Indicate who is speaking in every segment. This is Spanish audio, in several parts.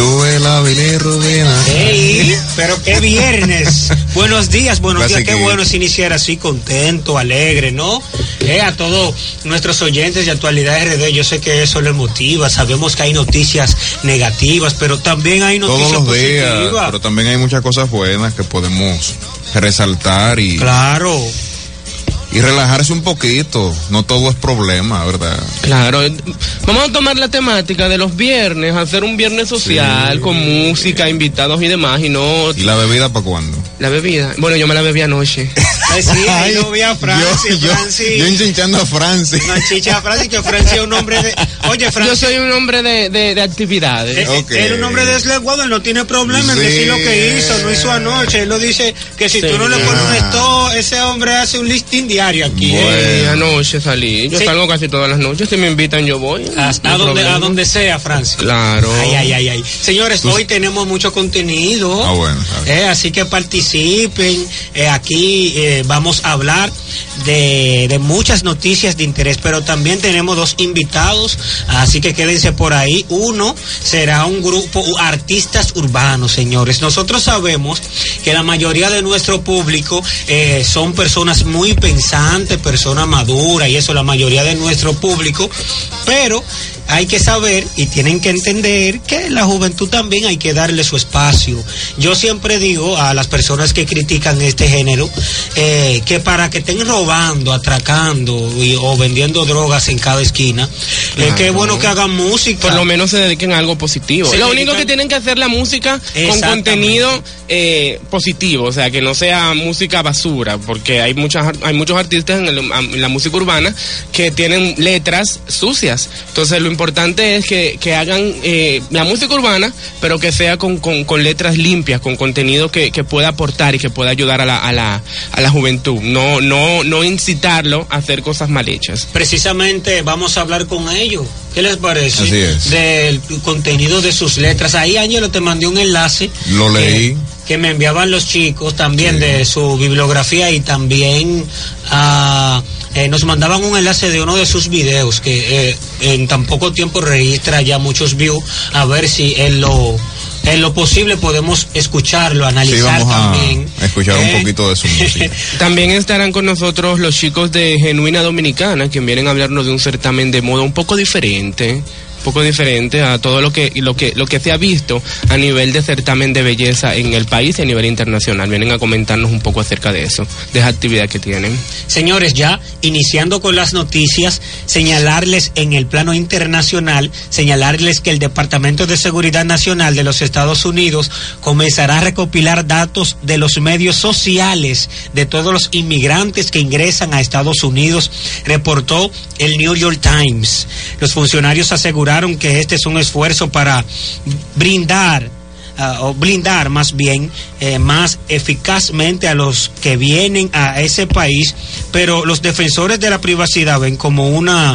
Speaker 1: Sube la bilirrubina.
Speaker 2: ¡Ey! Pero qué viernes. buenos días, buenos días. Qué bueno es iniciar así, contento, alegre, ¿no? Eh, a todos nuestros oyentes de Actualidad RD, yo sé que eso les motiva. Sabemos que hay noticias negativas, pero también hay noticias
Speaker 1: Todos los días,
Speaker 2: positivas.
Speaker 1: pero también hay muchas cosas buenas que podemos resaltar y,
Speaker 2: Claro.
Speaker 1: Y relajarse un poquito. No todo es problema, ¿verdad?
Speaker 3: Claro, eh, vamos a tomar la temática de los viernes, hacer un viernes social
Speaker 1: Sí.
Speaker 3: con música, invitados y demás, y no
Speaker 1: ¿Y la bebida para cuándo?
Speaker 3: la bebida. Bueno, yo me la bebí anoche.
Speaker 2: Ay, sí, ahí lo vi a Francis,
Speaker 1: yo, yo,
Speaker 2: Francis.
Speaker 1: yo enchinchando a Francis.
Speaker 2: Una chicha a Francis, que Francis es un hombre de... Oye,
Speaker 3: Yo
Speaker 2: Francis...
Speaker 3: soy un hombre de, de, de actividades.
Speaker 2: Él es un hombre desleguado, él no tiene problema en decir lo que hizo, no hizo anoche. Él lo dice que si
Speaker 3: Sí.
Speaker 2: tú no le pones un
Speaker 1: Ah.
Speaker 2: stop, ese hombre hace un listing diario aquí. ¿eh?
Speaker 1: Bueno.
Speaker 3: Anoche salí. Yo
Speaker 2: Sí.
Speaker 3: salgo casi todas las noches. Si me invitan, yo voy.
Speaker 2: A,
Speaker 3: No
Speaker 2: a
Speaker 3: hay
Speaker 2: donde, a donde sea, Francis.
Speaker 3: Claro.
Speaker 2: Ay, ay, ay, ay. Señores, hoy tenemos mucho contenido.
Speaker 1: Ah, bueno.
Speaker 2: Eh, así que participen. Eh, aquí eh, vamos a hablar de, de muchas noticias de interés, pero también tenemos dos invitados. Así que quédense por ahí. Uno será un grupo artistas urbanos, señores. Nosotros sabemos que la mayoría de nuestro público eh, son personas muy pensantes, personas maduras y eso, la mayoría de nuestro público. Pero hay que saber y tienen que entender que la juventud también hay que darle su espacio. Yo siempre digo a las personas que critican este género eh, que para que estén robando, atracando y- o vendiendo drogas en cada esquina, es que es bueno que hagan música.
Speaker 3: Por lo menos se dediquen a algo positivo.
Speaker 2: Se
Speaker 3: lo
Speaker 2: dedican-
Speaker 3: único que tienen que hacer la música con contenido eh, positivo, o sea, que no sea música basura, porque hay muchas hay muchos artistas en, el- en la música urbana que tienen letras sucias. Entonces, lo importante es que, que hagan eh, la música urbana, pero que sea con, con, con letras limpias, con contenido que, que pueda aportar y que pueda ayudar a la, a la, a la juventud. No, no, no incitarlo a hacer cosas mal hechas.
Speaker 2: Precisamente vamos a hablar con ellos. ¿Qué les parece?
Speaker 1: Así es.
Speaker 2: Del contenido de sus letras. Ahí, Ángelo, te mandé un enlace.
Speaker 1: Lo
Speaker 2: que-
Speaker 1: leí.
Speaker 2: Que, me enviaban los chicos también
Speaker 1: Sí.
Speaker 2: de su bibliografía y también ah, eh, nos mandaban un enlace de uno de sus videos que eh, en tan poco tiempo registra ya muchos views. A ver si en lo, en lo posible podemos escucharlo,
Speaker 1: Sí,
Speaker 2: analizar
Speaker 1: vamos a
Speaker 2: también.
Speaker 1: escuchar
Speaker 2: Eh,
Speaker 1: un poquito de su música.
Speaker 3: También estarán con nosotros los chicos de Genuina Dominicana, que vienen a hablarnos de un certamen de moda un poco diferente, poco diferente a todo lo que, lo que, lo que se ha visto a nivel de certamen de belleza en el país y a nivel internacional. Vienen a comentarnos un poco acerca de eso, de esa actividad que tienen.
Speaker 2: Señores, ya iniciando con las noticias, señalarles en el plano internacional, señalarles que el Departamento de Seguridad Nacional de los Estados Unidos comenzará a recopilar datos de los medios sociales de todos los inmigrantes que ingresan a Estados Unidos, reportó el New York Times. Los funcionarios aseguraron que este es un esfuerzo para brindar ah, o blindar más bien eh, más eficazmente a los que vienen a ese país, pero los defensores de la privacidad ven como una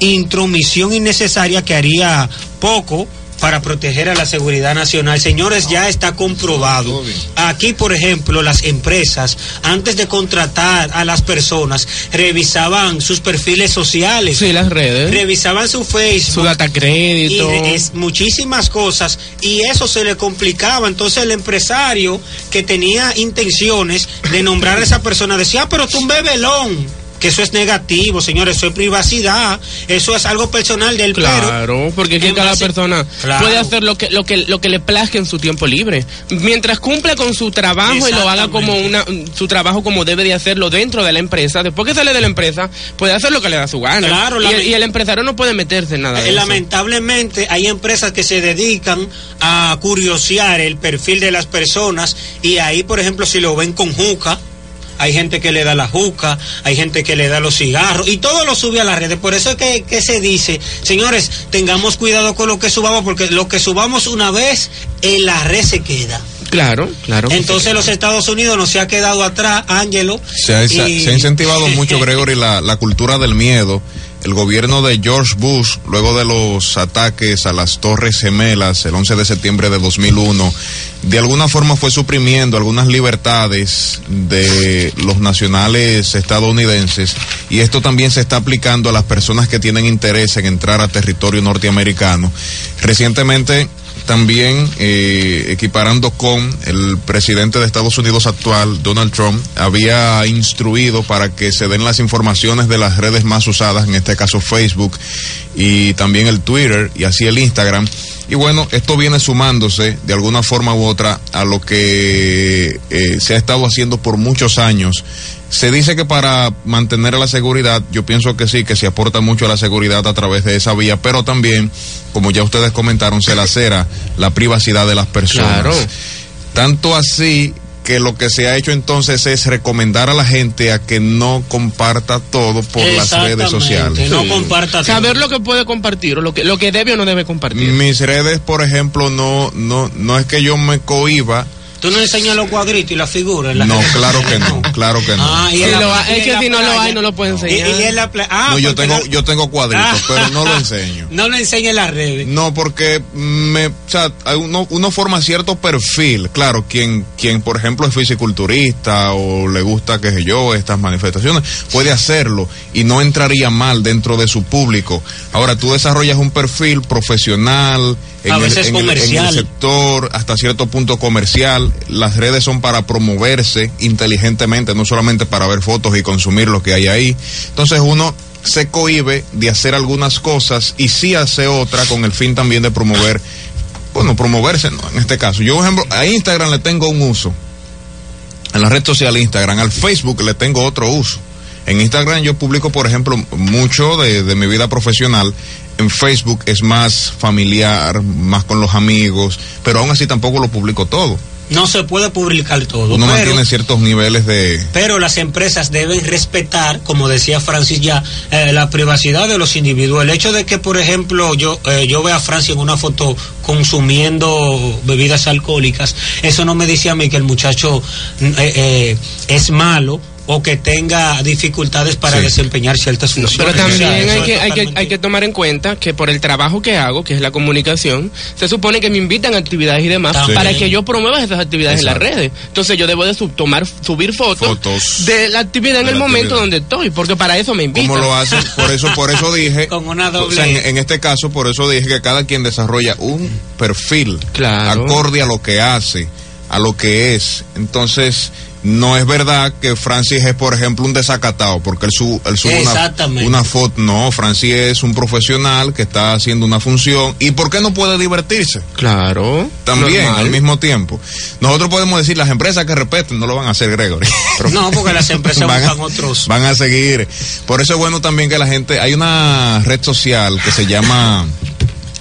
Speaker 2: intromisión innecesaria que haría poco para proteger a la seguridad nacional. Señores, ya está comprobado. Aquí, por ejemplo, las empresas, antes de contratar a las personas, revisaban sus perfiles sociales,
Speaker 3: Sí, las redes,
Speaker 2: revisaban su Facebook,
Speaker 3: su data crédito.
Speaker 2: es muchísimas cosas y eso se le complicaba. Entonces el empresario que tenía intenciones de nombrar a esa persona decía, ah, pero tú un bebelón. Que eso es negativo, señores, eso es privacidad, eso es algo personal del pero
Speaker 3: Claro, porque
Speaker 2: en
Speaker 3: cada
Speaker 2: base-
Speaker 3: persona
Speaker 2: Claro.
Speaker 3: puede hacer lo que, lo que lo que le plazca en su tiempo libre. Mientras cumpla con su trabajo y lo haga como una su trabajo como debe de hacerlo dentro de la empresa, después que sale de la empresa, puede hacer lo que le da su gana.
Speaker 2: Claro,
Speaker 3: y, el, y el empresario no puede meterse en nada de
Speaker 2: Eh,
Speaker 3: eso.
Speaker 2: Lamentablemente hay empresas que se dedican a curiosear el perfil de las personas y ahí, por ejemplo, si lo ven con juca, hay gente que le da la juca, hay gente que le da los cigarros y todo lo sube a las redes. Por eso es que, que se dice, señores, tengamos cuidado con lo que subamos porque lo que subamos una vez en la red se queda.
Speaker 3: Claro, claro.
Speaker 2: Entonces los Estados Unidos no se ha quedado atrás, Ángelo.
Speaker 1: Se ha, se ha incentivado mucho, Gregory, la, la cultura del miedo el gobierno de George Bush, luego de los ataques a las Torres Gemelas el 11 de septiembre de 2001, de alguna forma fue suprimiendo algunas libertades de los nacionales estadounidenses y esto también se está aplicando a las personas que tienen interés en entrar a territorio norteamericano. Recientemente también eh, equiparando con el presidente de Estados Unidos actual, Donald Trump, había instruido para que se den las informaciones de las redes más usadas, en este caso Facebook y también el Twitter y así el Instagram. Y bueno, esto viene sumándose de alguna forma u otra a lo que eh, se ha estado haciendo por muchos años se dice que para mantener la seguridad, yo pienso que sí, que se aporta mucho a la seguridad a través de esa vía, pero también, como ya ustedes comentaron, se lacera la privacidad de las personas.
Speaker 3: Claro.
Speaker 1: Tanto así que lo que se ha hecho entonces es recomendar a la gente a que no comparta todo por las redes sociales.
Speaker 2: No comparta
Speaker 3: Saber lo que puede compartir o lo que, lo que debe o no debe compartir.
Speaker 1: Mis redes, por ejemplo, no, no, no es que yo me cohiba
Speaker 2: ¿Tú no enseñas los cuadritos y las figuras?
Speaker 1: no, claro que no, claro que no.
Speaker 3: Ah, y es que si no lo hay, no lo puede enseñar.
Speaker 2: Y, en la ah,
Speaker 1: no, yo tengo, yo tengo cuadritos, ah. pero no lo enseño.
Speaker 2: No lo enseña en las redes.
Speaker 1: No, porque me, o sea, uno, uno forma cierto perfil. Claro, quien, quien, por ejemplo, es fisiculturista o le gusta, qué sé yo, estas manifestaciones, puede hacerlo y no entraría mal dentro de su público. Ahora, tú desarrollas un perfil profesional, en,
Speaker 2: a veces
Speaker 1: el, en,
Speaker 2: comercial.
Speaker 1: en el sector, hasta cierto punto comercial. Las redes son para promoverse inteligentemente, no solamente para ver fotos y consumir lo que hay ahí. Entonces uno se cohibe de hacer algunas cosas y sí hace otra con el fin también de promover, bueno, promoverse, ¿no? en este caso. Yo, por ejemplo, a Instagram le tengo un uso, en la red social Instagram, al Facebook le tengo otro uso. En Instagram yo publico, por ejemplo, mucho de, de mi vida profesional en Facebook es más familiar, más con los amigos, pero aún así tampoco lo publico todo.
Speaker 2: No se puede publicar todo.
Speaker 1: Uno
Speaker 2: pero,
Speaker 1: mantiene ciertos niveles de...
Speaker 2: Pero las empresas deben respetar, como decía Francis ya, eh, la privacidad de los individuos. El hecho de que, por ejemplo, yo, eh, yo vea a Francia en una foto consumiendo bebidas alcohólicas, eso no me dice a mí que el muchacho eh, es malo o que tenga dificultades para sí. desempeñar ciertas funciones.
Speaker 3: Pero también o sea, hay, que, hay, que, hay que tomar en cuenta que por el trabajo que hago, que es la comunicación, se supone que me invitan a actividades y demás también. para que yo promueva esas actividades Exacto. en las redes. Entonces yo debo de sub tomar, subir fotos, fotos, de la actividad en el momento donde estoy, porque para eso me invitan.
Speaker 1: ¿Cómo lo hacen? Por eso, por eso dije,
Speaker 2: Con una doble...
Speaker 1: o sea, en, en, este caso, por eso dije que cada quien desarrolla un perfil claro. acorde a lo que hace, a lo que es. Entonces, no es verdad que Francis es, por ejemplo, un desacatado, porque él, su, él sube una, una, foto. No, Francis es un profesional que está haciendo una función. ¿Y por qué no puede divertirse?
Speaker 3: Claro.
Speaker 1: También, normal. al mismo tiempo. Nosotros podemos decir, las empresas que respeten no lo van a hacer, Gregory.
Speaker 2: Pero no, porque las empresas van, buscan otros.
Speaker 1: Van a seguir. Por eso es bueno también que la gente. Hay una red social que se llama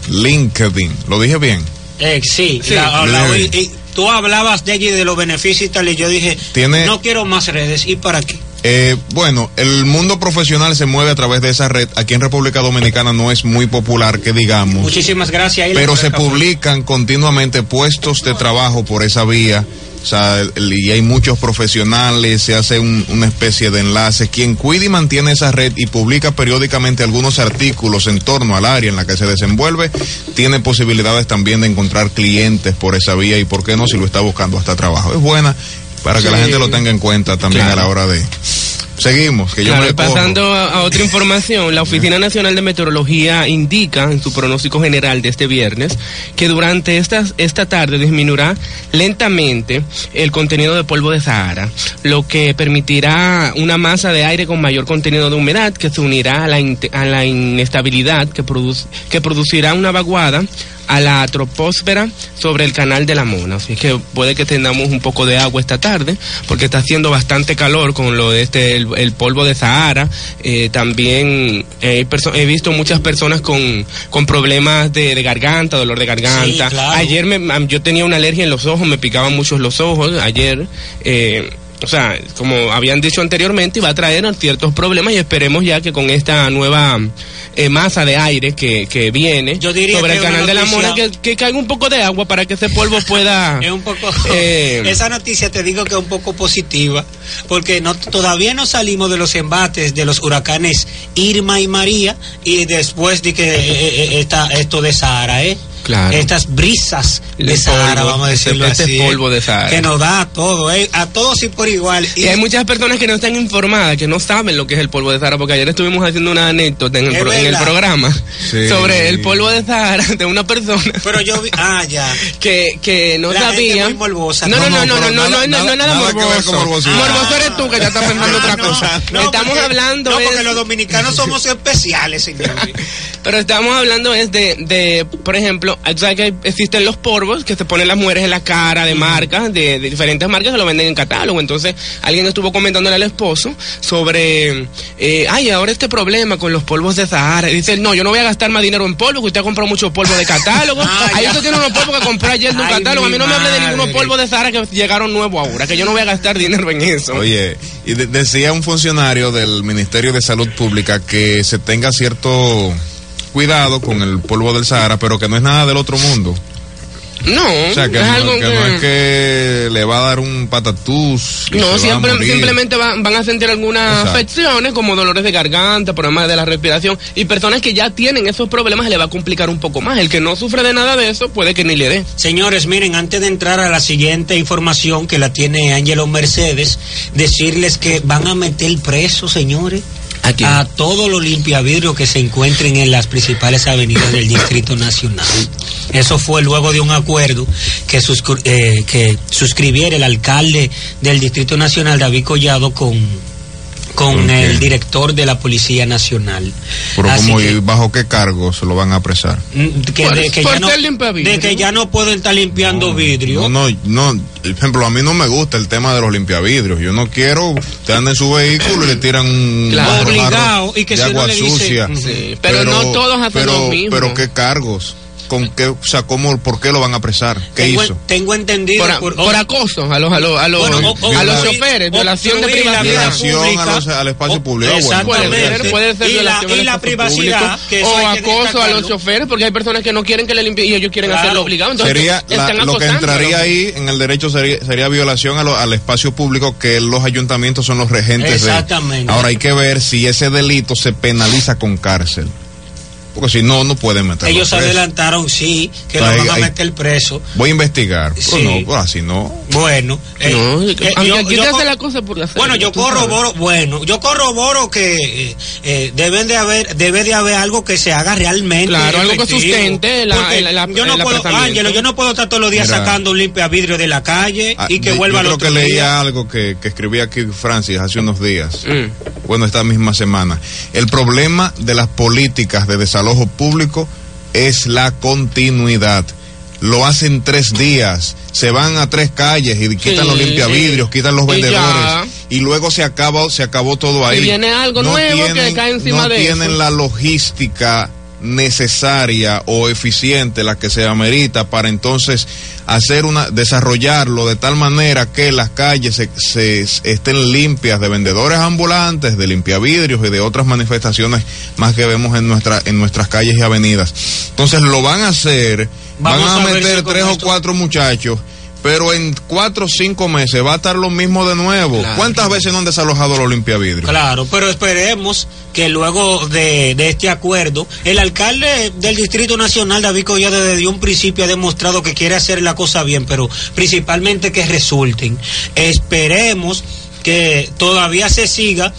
Speaker 1: LinkedIn. ¿Lo dije bien?
Speaker 2: Eh, sí, sí. La, la, la, y, tú hablabas de allí de los beneficios y tal, y yo dije,
Speaker 1: ¿Tiene,
Speaker 2: no quiero más redes, ¿y para qué?
Speaker 1: Eh, bueno, el mundo profesional se mueve a través de esa red. Aquí en República Dominicana no es muy popular, que digamos.
Speaker 2: Muchísimas gracias.
Speaker 1: Pero se publican continuamente puestos de trabajo por esa vía. O sea, y hay muchos profesionales, se hace un, una especie de enlace. Quien cuida y mantiene esa red y publica periódicamente algunos artículos en torno al área en la que se desenvuelve, tiene posibilidades también de encontrar clientes por esa vía y, ¿por qué no? Si lo está buscando hasta trabajo. Es buena para que la gente lo tenga en cuenta también claro. a la hora de seguimos. Que yo
Speaker 3: claro, pasando a, a, otra información, la Oficina Nacional de Meteorología indica en su pronóstico general de este viernes que durante esta, esta tarde disminuirá lentamente el contenido de polvo de Sahara, lo que permitirá una masa de aire con mayor contenido de humedad que se unirá a la, a la inestabilidad que, produce, que producirá una vaguada a la troposfera sobre el canal de la Mona. Así que puede que tengamos un poco de agua esta tarde, porque está haciendo bastante calor con lo de este, el, el polvo de Sahara. Eh, también he visto muchas personas con, con problemas de, de, garganta, dolor de garganta.
Speaker 2: Sí, claro.
Speaker 3: Ayer me, yo tenía una alergia en los ojos, me picaban mucho los ojos. Ayer. Eh, o sea, como habían dicho anteriormente, va a traer ciertos problemas y esperemos ya que con esta nueva eh, masa de aire que, que viene
Speaker 2: Yo diría
Speaker 3: sobre
Speaker 2: que
Speaker 3: el canal de la Mona, que, que caiga un poco de agua para que ese polvo pueda...
Speaker 2: Es un poco.
Speaker 3: Eh,
Speaker 2: esa noticia te digo que es un poco positiva, porque no todavía no salimos de los embates de los huracanes Irma y María, y después de que eh, eh, esta, esto de Sahara, ¿eh?
Speaker 3: Claro.
Speaker 2: Estas brisas de Sahara,
Speaker 3: polvo,
Speaker 2: vamos a decirlo
Speaker 3: este
Speaker 2: así.
Speaker 3: polvo de Sahara.
Speaker 2: Que nos da a todo, ¿eh? A todos y por igual.
Speaker 3: Y hay muchas personas que no están informadas, que no saben lo que es el polvo de Sahara, porque ayer estuvimos haciendo una anécdota en el,
Speaker 2: Es
Speaker 3: pro- en el programa
Speaker 1: Sí.
Speaker 3: sobre el polvo de Sahara de una persona
Speaker 2: Pero yo vi. Ah, ya.
Speaker 3: que, que no
Speaker 2: La gente
Speaker 3: sabía.
Speaker 2: muy morbosa.
Speaker 3: No, no, no, no, no, no, no,
Speaker 1: nada-
Speaker 3: no, no, nada morboso. Morboso eres tú que ya estás pensando otra
Speaker 2: No,
Speaker 3: cosa.
Speaker 2: no,
Speaker 3: estamos
Speaker 2: porque-
Speaker 3: hablando
Speaker 2: No,
Speaker 3: es-
Speaker 2: porque los dominicanos somos especiales, señor.
Speaker 3: Pero estamos hablando es de, de por ejemplo, que existen los polvos que se ponen las mujeres en la cara de marcas, de, de diferentes marcas que lo venden en catálogo. Entonces, alguien estuvo comentándole al esposo sobre, eh, ay, ahora este problema con los polvos de Sahara. Y dice, no, yo no voy a gastar más dinero en polvo, que usted ha comprado mucho polvo de catálogo.
Speaker 2: Ah,
Speaker 3: ahí usted tiene unos polvos que compró ayer de un catálogo. A mí no me hable de ningunos polvos de Sahara que llegaron nuevos ahora, que yo no voy a gastar dinero en eso.
Speaker 1: Oye, y de- decía un funcionario del Ministerio de Salud Pública que se tenga cierto cuidado con el polvo del Sahara, pero que no es nada del otro mundo.
Speaker 3: no,
Speaker 1: O sea, que,
Speaker 3: es
Speaker 1: no,
Speaker 3: algo
Speaker 1: que no es que le va a dar un patatús.
Speaker 3: No, siempre, simplemente van, van a sentir algunas
Speaker 1: Exacto.
Speaker 3: afecciones como dolores de garganta, problemas de la respiración y personas que ya tienen esos problemas le va a complicar un poco más. El que no sufre de nada de eso puede que ni le dé.
Speaker 2: Señores, miren, antes de entrar a la siguiente información que la tiene Ángelo Mercedes, decirles que van a meter preso, señores,
Speaker 3: ¿A quién?
Speaker 2: a todos los que se encuentren en las principales avenidas del Distrito Nacional. Eso fue luego de un acuerdo que, eh, que suscribiera el alcalde del Distrito Nacional, David Collado, con, con
Speaker 1: ¿Con
Speaker 2: el director de la Policía Nacional.
Speaker 1: Pero
Speaker 2: Así
Speaker 1: como,
Speaker 2: que-
Speaker 1: ¿y ¿bajo qué cargo se lo van a apresar?
Speaker 2: Mm, que,
Speaker 3: Por-
Speaker 2: de, que
Speaker 3: por
Speaker 2: ya no, de que ya no pueden estar limpiando vidrio.
Speaker 1: No, no, no. Por ejemplo, a mí no me gusta el tema de los limpiavidrios. Yo no quiero, usted anda en su vehículo y le tiran un
Speaker 3: Claro.
Speaker 2: Obligado, y que
Speaker 1: de
Speaker 2: si
Speaker 1: agua
Speaker 2: le dice-
Speaker 1: sucia.
Speaker 2: Sí,
Speaker 3: pero no todos hacen
Speaker 1: pero,
Speaker 3: lo mismo.
Speaker 1: Pero qué cargos, con qué, o sea, cómo, por qué lo van a apresar, qué
Speaker 2: tengo,
Speaker 1: hizo.
Speaker 2: tengo entendido
Speaker 3: Por, por acoso a los, a los, a los,
Speaker 2: Bueno, o-
Speaker 3: a los choferes, violación de privacidad.
Speaker 1: Violación
Speaker 2: pública.
Speaker 1: a los- al espacio
Speaker 2: O-
Speaker 1: público. Ah, bueno.
Speaker 2: Exactamente.
Speaker 3: Puede ser, puede ser
Speaker 2: y la, y privacidad
Speaker 3: público,
Speaker 2: que eso
Speaker 3: o acoso a los choferes porque hay personas que no quieren que le limpien y ellos quieren
Speaker 2: Claro.
Speaker 3: hacerlo obligado. Entonces,
Speaker 1: Sería la- lo que entraría
Speaker 3: ¿no?
Speaker 1: ahí en el derecho sería, sería violación a lo- al espacio público que los ayuntamientos son los regentes de.
Speaker 2: Exactamente.
Speaker 1: Ahora hay que ver si ese delito se penaliza con cárcel. Porque si no, no pueden meterlo
Speaker 2: Ellos
Speaker 1: preso.
Speaker 2: adelantaron, sí, que lo van a
Speaker 1: ahí-
Speaker 2: meter preso.
Speaker 1: Voy a investigar. Pero
Speaker 2: Sí.
Speaker 1: no, pues así no.
Speaker 2: Bueno, eh,
Speaker 3: No,
Speaker 2: eh,
Speaker 3: aunque
Speaker 2: yo-
Speaker 3: aquí
Speaker 2: yo
Speaker 3: se
Speaker 2: co-
Speaker 3: hace la cosa por hacer.
Speaker 2: Bueno, yo
Speaker 3: sabes.
Speaker 2: corroboro, bueno, yo corroboro que eh, eh, deben de haber, debe de haber algo que se haga realmente.
Speaker 3: Claro, algo que sustente la- el- la-
Speaker 2: yo no
Speaker 3: el
Speaker 2: puedo. Ángelo, yo no puedo estar todos los días
Speaker 1: Mira.
Speaker 2: sacando un limpia vidrio de la calle
Speaker 1: Ah,
Speaker 2: y que vuelva
Speaker 1: creo
Speaker 2: otro
Speaker 1: que
Speaker 2: día.
Speaker 1: leía algo que, que escribía aquí Francis hace unos días.
Speaker 3: Mm.
Speaker 1: Bueno, esta misma semana. El problema de las políticas de desalojo público es la continuidad. Lo hacen tres días, se van a tres calles y quitan
Speaker 3: Sí,
Speaker 1: los limpiavidrios,
Speaker 3: sí.
Speaker 1: quitan los vendedores y luego se acaba, se acabó todo ahí.
Speaker 3: Y viene algo nuevo que cae encima
Speaker 1: no
Speaker 3: de
Speaker 1: tienen
Speaker 3: eso.
Speaker 1: la logística necesaria o eficiente la que se amerita para entonces hacer una desarrollarlo de tal manera que las calles se, se- estén limpias de vendedores ambulantes, de limpiavidrios y de otras manifestaciones más que vemos en nuestra en nuestras calles y avenidas. Entonces lo van a hacer,
Speaker 2: Vamos
Speaker 1: van a, meter
Speaker 2: si
Speaker 1: tres o cuatro muchachos. Pero en cuatro o cinco meses va a estar lo mismo de nuevo.
Speaker 3: Claro.
Speaker 1: ¿Cuántas veces no han desalojado los limpiavidrios?
Speaker 2: Claro, pero esperemos que luego de, de este acuerdo, el alcalde del Distrito Nacional, David Collado, desde un principio ha demostrado que quiere hacer la cosa bien, pero principalmente que resulten. Esperemos que todavía se siga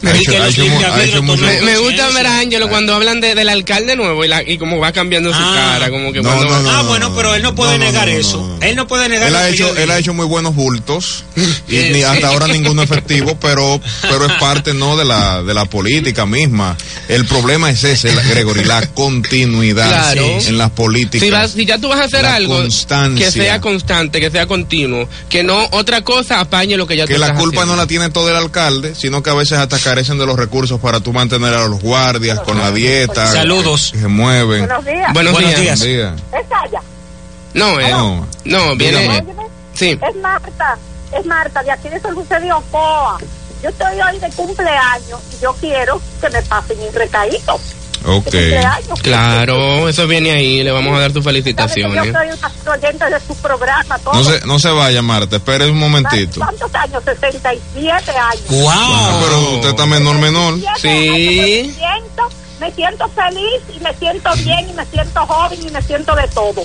Speaker 2: Que
Speaker 3: Me, gusta ver a Ángelo cuando hablan de, del alcalde nuevo y, la, y cómo va cambiando su
Speaker 2: Ah.
Speaker 3: cara, como que
Speaker 1: No,
Speaker 3: cuando-
Speaker 1: no, no,
Speaker 2: ah,
Speaker 1: no,
Speaker 2: bueno, pero él no puede negar
Speaker 1: no, no,
Speaker 2: eso.
Speaker 1: no.
Speaker 2: Él no puede negar
Speaker 1: Él ha
Speaker 2: que
Speaker 1: hecho, él ha hecho muy buenos bultos y ni hasta ahora ninguno efectivo, pero pero es parte no de la de la política misma. El problema es ese, la- Gregory, la continuidad
Speaker 3: Claro.
Speaker 1: en las políticas.
Speaker 3: Si, vas- si ya tú vas a hacer
Speaker 1: La
Speaker 3: algo
Speaker 1: constancia.
Speaker 3: que sea constante, que sea continuo, que no otra cosa apañe lo que ya
Speaker 1: que
Speaker 3: tú
Speaker 1: la
Speaker 3: estás
Speaker 1: culpa
Speaker 3: haciendo.
Speaker 1: no la tiene todo el alcalde, sino que a veces hasta carecen de los recursos para tú mantener a los guardias con la dieta.
Speaker 2: Saludos.
Speaker 1: Que se mueven.
Speaker 4: Buenos días.
Speaker 3: Buenos,
Speaker 2: Buenos
Speaker 3: días.
Speaker 2: días.
Speaker 4: Es Saya.
Speaker 3: No, eh,
Speaker 1: No.
Speaker 3: no, viene.
Speaker 4: Óyeme,
Speaker 3: Sí.
Speaker 4: es Marta. es Marta, de aquí de San José de Ocoa. Yo estoy hoy de cumpleaños y yo quiero que me pasen un recadito.
Speaker 1: Ok.
Speaker 3: Claro, eso viene ahí, le vamos a dar tus
Speaker 4: que Yo
Speaker 3: felicitaciones.
Speaker 4: soy una oyente de su programa. Todo.
Speaker 1: No se, no se vaya, Marta, espere un momentito.
Speaker 4: ¿Cuántos años? 67 años.
Speaker 2: ¡Wow!
Speaker 1: Ah, pero usted está menor, menor.
Speaker 4: 67
Speaker 3: Sí.
Speaker 4: años, Me siento, me siento feliz y me siento bien y me siento joven y me siento de todo.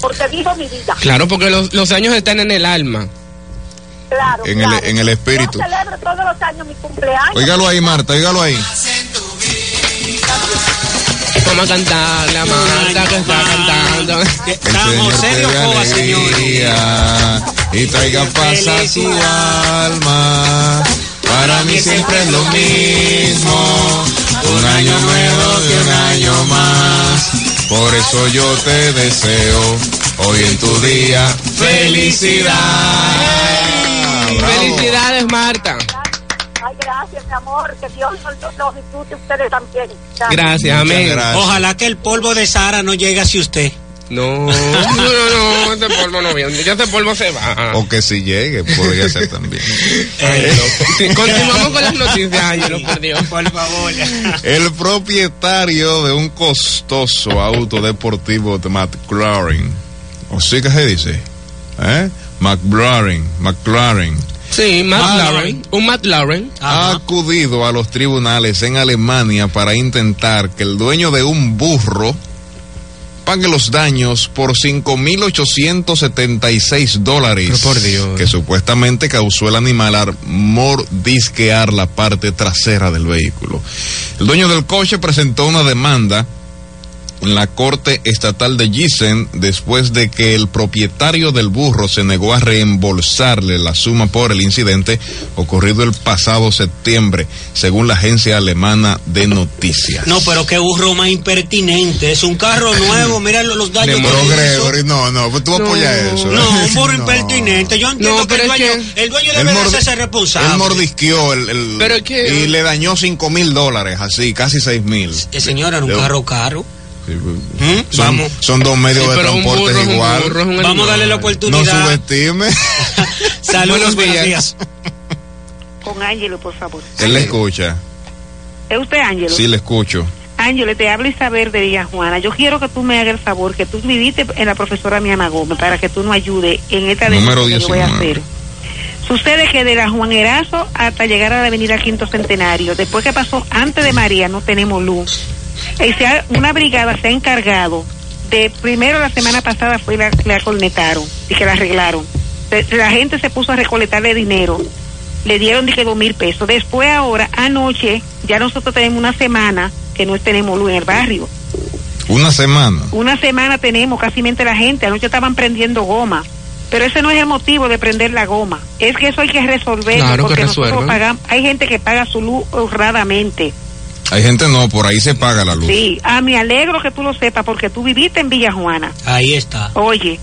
Speaker 4: Porque vivo mi vida.
Speaker 3: Claro, porque los, los años están en el alma.
Speaker 4: Claro.
Speaker 1: En el- en el espíritu.
Speaker 4: Yo celebro todos los años mi cumpleaños.
Speaker 1: Óigalo ahí, Marta, óigalo ahí.
Speaker 3: Vamos a cantar la Marta que está cantando.
Speaker 2: Estamos
Speaker 1: El Señor te
Speaker 2: serios, Coba, señores.
Speaker 1: alegría y traiga paz a su alma. Para mí siempre es lo mismo, un año nuevo que un año más. Por eso yo te deseo hoy en tu día felicidad. Bravo.
Speaker 3: Felicidades, Marta.
Speaker 4: Ay, gracias, mi amor. Que Dios los, los disfrute ustedes también.
Speaker 3: Gracias, amén.
Speaker 1: gracias.
Speaker 2: Ojalá que el polvo de Sara no llegue hacia usted.
Speaker 3: No, no, no, no, este polvo no viene. Ya este polvo se va.
Speaker 1: O que si llegue, podría ser también.
Speaker 3: Ay, no. Sí, continuamos con las noticias, Ángelo, por Dios.
Speaker 2: Por favor.
Speaker 1: El propietario de un costoso auto deportivo de McLaren, ¿o sí que se dice? ¿Eh? McLaren, McLaren,
Speaker 3: Sí, Matt Lauren. Un Matt Lauren.
Speaker 1: ha acudido a los tribunales en Alemania para intentar que el dueño de un burro pague los daños por 5.876 dólares
Speaker 3: por Dios.
Speaker 1: que supuestamente causó el animal al mordisquear la parte trasera del vehículo. El dueño del coche presentó una demanda la Corte Estatal de Gießen después de que el propietario del burro se negó a reembolsarle la suma por el incidente ocurrido el pasado septiembre, según la agencia alemana de noticias.
Speaker 2: No, pero qué burro más impertinente. Es un carro nuevo, mira lo- los daños
Speaker 3: De
Speaker 2: que.
Speaker 1: Gregory, no, no, pues tú
Speaker 3: No.
Speaker 1: apoyas eso. ¿eh?
Speaker 2: No, un burro
Speaker 1: No.
Speaker 2: impertinente. Yo entiendo
Speaker 3: No,
Speaker 2: que el dueño,
Speaker 3: que-
Speaker 2: el dueño debe hacerse responsable.
Speaker 1: él mordisqueó el, el-
Speaker 3: Pero es que-
Speaker 1: y le dañó cinco mil dólares, así, casi seis mil.
Speaker 2: Eh, señora, era un carro caro.
Speaker 1: Pues,
Speaker 2: ¿Mm?
Speaker 1: Son,
Speaker 2: Vamos.
Speaker 1: son dos medios
Speaker 3: Sí,
Speaker 1: de transporte
Speaker 3: burro es un
Speaker 1: igual.
Speaker 3: burro, es un
Speaker 2: Vamos a darle la
Speaker 3: animal.
Speaker 1: No
Speaker 2: oportunidad.
Speaker 1: subestime.
Speaker 2: Saludos,
Speaker 3: Buenos
Speaker 2: buenos
Speaker 3: días.
Speaker 2: días.
Speaker 5: Con Ángelo, por favor.
Speaker 1: Él le escucha.
Speaker 5: ¿Es usted Ángelo?
Speaker 1: Sí, le escucho.
Speaker 5: Ángelo, te habla Isabel de Villa Juana. Yo quiero que tú me hagas el favor, que tú viviste en la profesora Miana Gómez para que tú nos ayudes en esta
Speaker 1: Número
Speaker 5: que yo voy a
Speaker 1: 19.
Speaker 5: hacer. Sucede que de la Juan Erazo hasta llegar a la avenida Quinto Centenario, después que pasó antes de María, no tenemos luz. Y se ha- una brigada se ha encargado de, primero la semana pasada fue la, la cornetaron y que la arreglaron. La gente se puso a recolectarle dinero, le dieron que dos mil pesos. Después ahora, anoche, ya nosotros tenemos una semana que no tenemos luz en el barrio.
Speaker 1: Una semana.
Speaker 5: Una semana tenemos casi mente la gente. Anoche estaban prendiendo goma. Pero ese no es el motivo de prender la goma. Es que eso hay que resolverlo.
Speaker 3: Claro que
Speaker 5: porque nosotros pagamos. Hay gente que paga su luz honradamente.
Speaker 1: Hay gente no, por ahí se paga la luz.
Speaker 5: Sí. Ah, me alegro que tú lo sepas porque tú viviste en Villa Juana.
Speaker 2: Ahí está.
Speaker 5: Oye.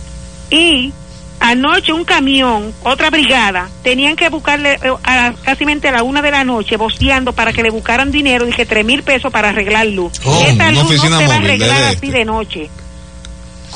Speaker 5: Y anoche un camión, otra brigada, tenían que buscarle eh, a, casi mente a la una de la noche, boceando para que le buscaran dinero, dije tres mil pesos para arreglar luz.
Speaker 2: Oh,
Speaker 5: Esa luz no se va a arreglar
Speaker 1: este.
Speaker 5: así de noche.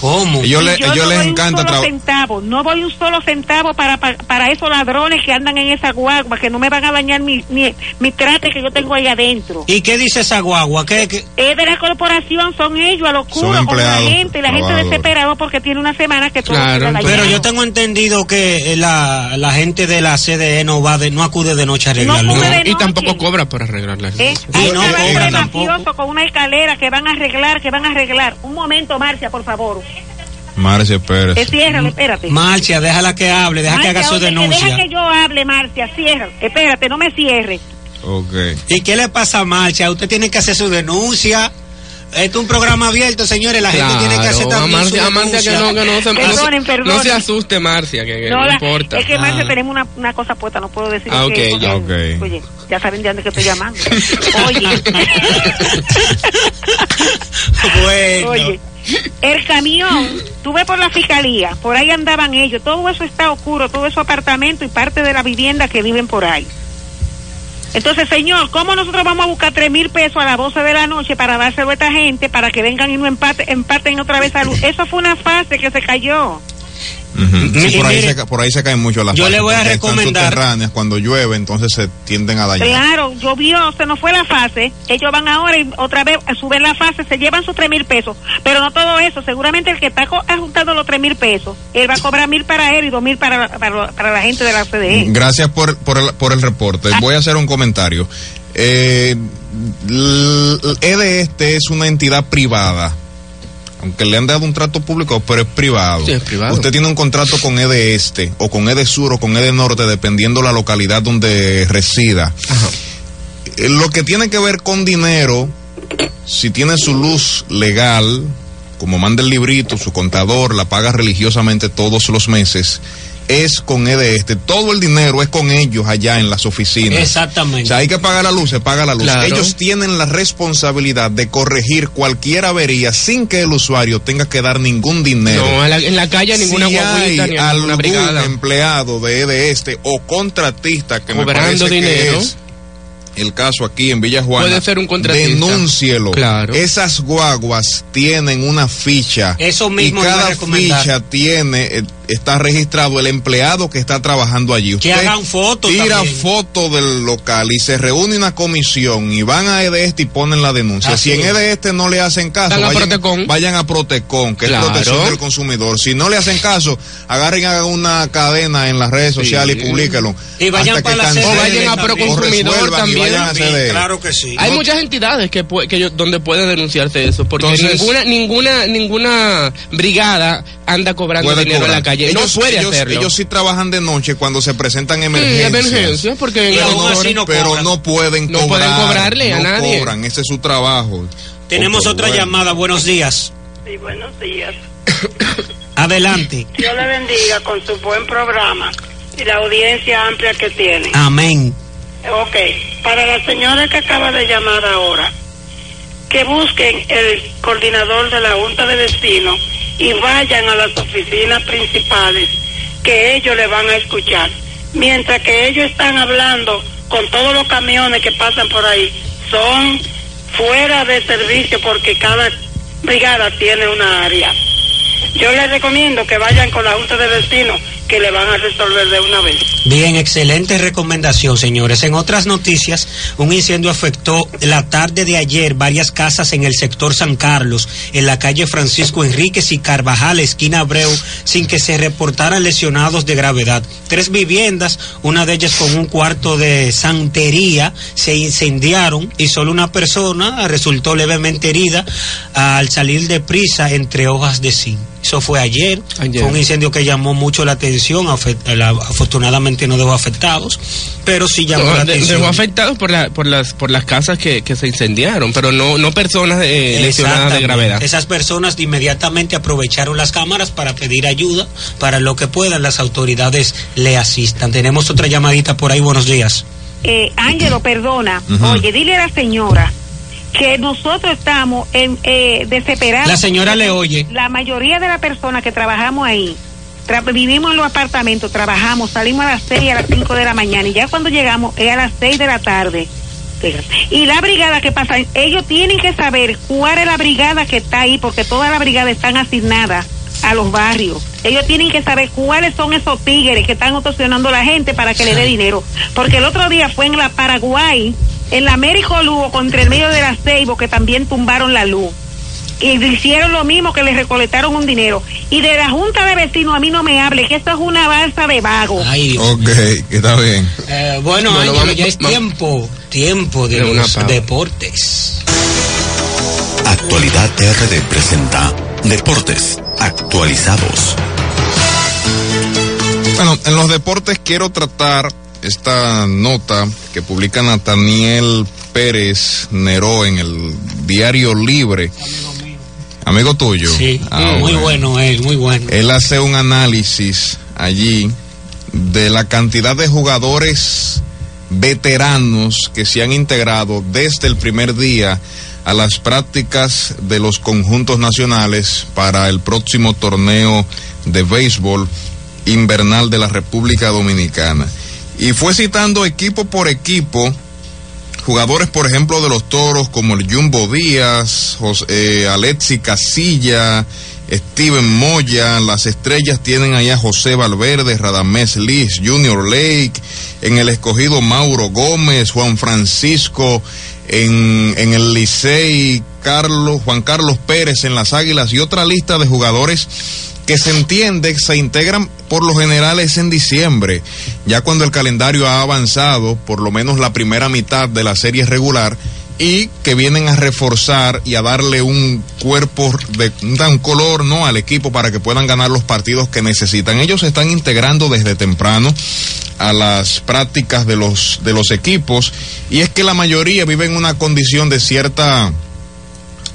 Speaker 2: ¿Cómo?
Speaker 1: Ellos, le-
Speaker 5: yo
Speaker 1: ellos
Speaker 5: no
Speaker 1: les encanta
Speaker 5: un solo
Speaker 1: trabajar.
Speaker 5: centavo, no voy un solo centavo para, para, para esos ladrones que andan en esa guagua, que no me van a dañar mi, mi, mi trate que yo tengo ahí adentro.
Speaker 2: ¿Y qué dice esa guagua? ¿Qué, qué?
Speaker 5: Es de la corporación, son ellos a lo
Speaker 1: Son
Speaker 5: oscuro con la gente, y la gente desesperada porque tiene una semana que todo
Speaker 3: Claro,
Speaker 5: queda
Speaker 2: Pero yo tengo entendido que eh, la, la gente de la CDE no va de, no acude de noche a
Speaker 5: No
Speaker 2: arreglarlo.
Speaker 5: acude de
Speaker 3: Y tampoco cobra por arreglarla.
Speaker 5: ¿Eh?
Speaker 2: Ay,
Speaker 5: Hay
Speaker 2: no
Speaker 5: un
Speaker 2: cobra
Speaker 5: hombre
Speaker 2: tampoco.
Speaker 5: mafioso con una escalera que van a arreglar, que van a arreglar. Un momento, Marcia, por favor.
Speaker 1: Marcia Pérez.
Speaker 5: Eh, ciérrale, espérate.
Speaker 2: Marcia, déjala que hable, deja que
Speaker 5: Marcia,
Speaker 2: haga su
Speaker 5: oye, que
Speaker 2: denuncia.
Speaker 5: Deja que yo hable, Marcia, cierra. Espérate, no me cierres.
Speaker 1: Ok.
Speaker 2: ¿Y qué le pasa a Marcia? Usted tiene que hacer su denuncia. Esto es un programa abierto, señores. La gente tiene que hacer
Speaker 3: a
Speaker 2: también
Speaker 3: Marcia,
Speaker 2: su
Speaker 3: a Marcia que
Speaker 2: denuncia.
Speaker 3: no, que no se,
Speaker 5: Perdonen, perdonen.
Speaker 3: no se asuste, Marcia, que, que no,
Speaker 5: No, la-
Speaker 3: importa.
Speaker 5: es que Marcia
Speaker 2: Ah.
Speaker 5: tenemos una, una cosa puesta, no puedo decir
Speaker 3: Ah,
Speaker 5: que-
Speaker 3: ok, ya.
Speaker 5: porque-
Speaker 1: Ok.
Speaker 5: Oye, ya saben de dónde que estoy llamando. Oye.
Speaker 2: bueno.
Speaker 5: Oye, el camión, tuve por la fiscalía, por ahí andaban ellos, todo eso está oscuro, todo eso apartamento y parte de la vivienda que viven por ahí. Entonces, señor, ¿cómo nosotros vamos a buscar tres mil pesos a las 12 de la noche para dárselo a esta gente para que vengan y no empate, empaten otra vez a luz? Eso fue una fase que se cayó.
Speaker 1: Sí, por, ahí
Speaker 2: mire,
Speaker 1: se, ca- por ahí se caen mucho las
Speaker 2: yo le
Speaker 1: fases,
Speaker 2: voy a
Speaker 1: porque están
Speaker 2: recomendar-
Speaker 1: subterráneas, cuando llueve, entonces se tienden a dañar.
Speaker 5: Claro, llovió, se nos fue la fase. Ellos van ahora y otra vez a subir la fase, se llevan sus tres mil pesos. Pero no todo eso, seguramente el que está juntando los tres mil pesos, él va a cobrar mil para él y dos mil para, para, para la gente de la CDE.
Speaker 1: Gracias por, por, el, por el reporte. Voy a hacer un comentario. Eh, EDE este es una entidad privada. Aunque le han dado un trato público, pero es privado.
Speaker 3: Sí, es privado.
Speaker 1: Usted tiene un contrato con EDE Este, o con EDE Sur, o con EDE Norte, dependiendo la localidad donde resida. Eh, Lo que tiene que ver con dinero, si tiene su luz legal, como manda el librito, su contador la paga religiosamente todos los meses, es con EDE Este. Todo el dinero es con ellos allá en las oficinas. O
Speaker 2: Exactamente.
Speaker 1: sea, hay que pagar la luz, se paga la luz.
Speaker 3: Claro.
Speaker 1: Ellos tienen la responsabilidad de corregir cualquier avería sin que el usuario tenga que dar ningún dinero.
Speaker 3: No, en la, en la calle ninguna
Speaker 1: si hay
Speaker 3: ni
Speaker 1: algún
Speaker 3: brigada.
Speaker 1: empleado de EDE Este o contratista que me
Speaker 3: Cobrando
Speaker 1: parece
Speaker 3: dinero.
Speaker 1: que es el caso aquí en Villa Juana,
Speaker 3: Puede ser un contratista.
Speaker 1: denúncielo.
Speaker 3: Claro.
Speaker 1: Esas guaguas tienen una ficha.
Speaker 2: Eso mismo
Speaker 1: y cada ficha tiene, eh, está registrado el empleado que está trabajando allí.
Speaker 2: Que hagan fotos
Speaker 1: Tira
Speaker 2: también.
Speaker 1: foto del local y se reúne una comisión y van a EDESTE y ponen la denuncia.
Speaker 2: Así
Speaker 1: si en
Speaker 2: es.
Speaker 1: EDESTE no le hacen caso,
Speaker 3: Van a
Speaker 1: vayan,
Speaker 3: Protecon.
Speaker 1: vayan a Protecon, que
Speaker 3: Claro.
Speaker 1: es protección del consumidor. Si no le hacen caso, agarren hagan una cadena en las redes sociales y publíquenlo.
Speaker 2: Y vayan para la
Speaker 3: O vayan a
Speaker 2: también.
Speaker 3: Proconsumidor también.
Speaker 1: vayan a CDE.
Speaker 2: Claro que sí.
Speaker 3: Hay muchas entidades que, pu- que yo- donde puede denunciarse eso, porque
Speaker 1: Entonces-
Speaker 3: ninguna ninguna ninguna brigada anda cobrando dinero en la
Speaker 1: cobrar.
Speaker 3: Calle.
Speaker 1: Ellos,
Speaker 3: no puede
Speaker 1: ellos,
Speaker 3: hacerlo.
Speaker 1: ellos sí trabajan de noche cuando se presentan
Speaker 3: Sí,
Speaker 1: emergencias.
Speaker 3: emergencias, porque
Speaker 2: aún
Speaker 3: hora-
Speaker 2: así no
Speaker 1: pero
Speaker 2: cobran.
Speaker 1: no pueden
Speaker 3: No
Speaker 1: cobrar.
Speaker 3: pueden cobrarle a
Speaker 1: no
Speaker 3: nadie.
Speaker 1: cobran, ese es su trabajo.
Speaker 2: Tenemos otra
Speaker 1: bueno.
Speaker 2: llamada. Buenos días.
Speaker 4: Sí, buenos días.
Speaker 2: Adelante.
Speaker 4: Dios le bendiga con su buen programa y la audiencia amplia que tiene.
Speaker 2: Amén.
Speaker 4: Ok, para la señora que acaba de llamar ahora, que busquen el coordinador de la Junta de Vecinos y vayan a las oficinas principales, que ellos le van a escuchar. Mientras que ellos están hablando con todos los camiones que pasan por ahí, son fuera de servicio porque cada brigada tiene una área. Yo les recomiendo que vayan con la Junta de Vecinos, que le van a resolver de una vez.
Speaker 2: Bien, excelente recomendación, señores. En otras noticias, un incendio afectó la tarde de ayer varias casas en el sector San Carlos, en la calle Francisco Enríquez y Carvajal, esquina Abreu, sin que se reportaran lesionados de gravedad. Tres viviendas, una de ellas con un cuarto de santería, se incendiaron y solo una persona resultó levemente herida al salir de prisa entre hojas de zinc. Eso fue ayer.
Speaker 3: Ayer.
Speaker 2: Fue un incendio que llamó mucho la atención. afortunadamente no dejó afectados, pero sí llamó
Speaker 3: No,
Speaker 2: la
Speaker 3: de-
Speaker 2: atención.
Speaker 3: dejó afectados por, la, por, las, por las casas que, que se incendiaron, pero no, no personas eh, lesionadas de gravedad.
Speaker 2: Esas personas inmediatamente aprovecharon las cámaras para pedir ayuda, para lo que puedan las autoridades le asistan. Tenemos otra llamadita por ahí. Buenos días.
Speaker 5: Eh, Ángelo, perdona. Oye, dile a la señora que nosotros estamos en, eh, desesperados.
Speaker 2: La señora le oye.
Speaker 5: La mayoría de las personas que trabajamos ahí, tra- vivimos en los apartamentos, trabajamos, salimos a las 6 y a las 5 de la mañana y ya cuando llegamos es a las 6 de la tarde. Y la brigada que pasa, ellos tienen que saber cuál es la brigada que está ahí, porque todas las brigadas están asignadas a los barrios. Ellos tienen que saber cuáles son esos tigres que están extorsionando a la gente para que le dé dinero. Porque el otro día fue en la Paraguay, en la Américo Lugo, contra el medio de la Ceibo, que también tumbaron la luz. Y hicieron lo mismo que le recolectaron un dinero. Y de la Junta de Vecinos a mí no me hable, que esto es una balsa de vago.
Speaker 2: Ay, Dios.
Speaker 1: Ok, está bien.
Speaker 2: Eh, bueno,
Speaker 3: Bueno, vamos-
Speaker 2: ya es
Speaker 3: vamos-
Speaker 2: tiempo, tiempo de los
Speaker 3: pausa.
Speaker 2: deportes.
Speaker 6: Actualidad RD presenta Deportes Actualizados.
Speaker 1: Bueno, en los deportes quiero tratar esta nota que publica Nathaniel Pérez Neró en el Diario Libre. Amigo tuyo.
Speaker 2: Sí,
Speaker 1: Ah,
Speaker 2: muy
Speaker 1: bueno.
Speaker 2: bueno él, muy bueno.
Speaker 1: Él hace un análisis allí de la cantidad de jugadores veteranos que se han integrado desde el primer día a las prácticas de los conjuntos nacionales para el próximo torneo de béisbol invernal de la República Dominicana. Y fue citando equipo por equipo jugadores, por ejemplo, de los toros como el Jumbo Díaz, José, eh, Alexi Casilla, Steven Moya, las estrellas tienen allá José Valverde, Radamés Liz, Junior Lake, en el escogido Mauro Gómez, Juan Francisco, en, en el Licey, Carlos, Juan Carlos Pérez en las Águilas y otra lista de jugadores que se entiende se integran por lo general es en diciembre, ya cuando el calendario ha avanzado, por lo menos la primera mitad de la serie regular, y que vienen a reforzar y a darle un cuerpo de un color no al equipo para que puedan ganar los partidos que necesitan. Ellos se están integrando desde temprano a las prácticas de los de los equipos y es que la mayoría vive en una condición de cierta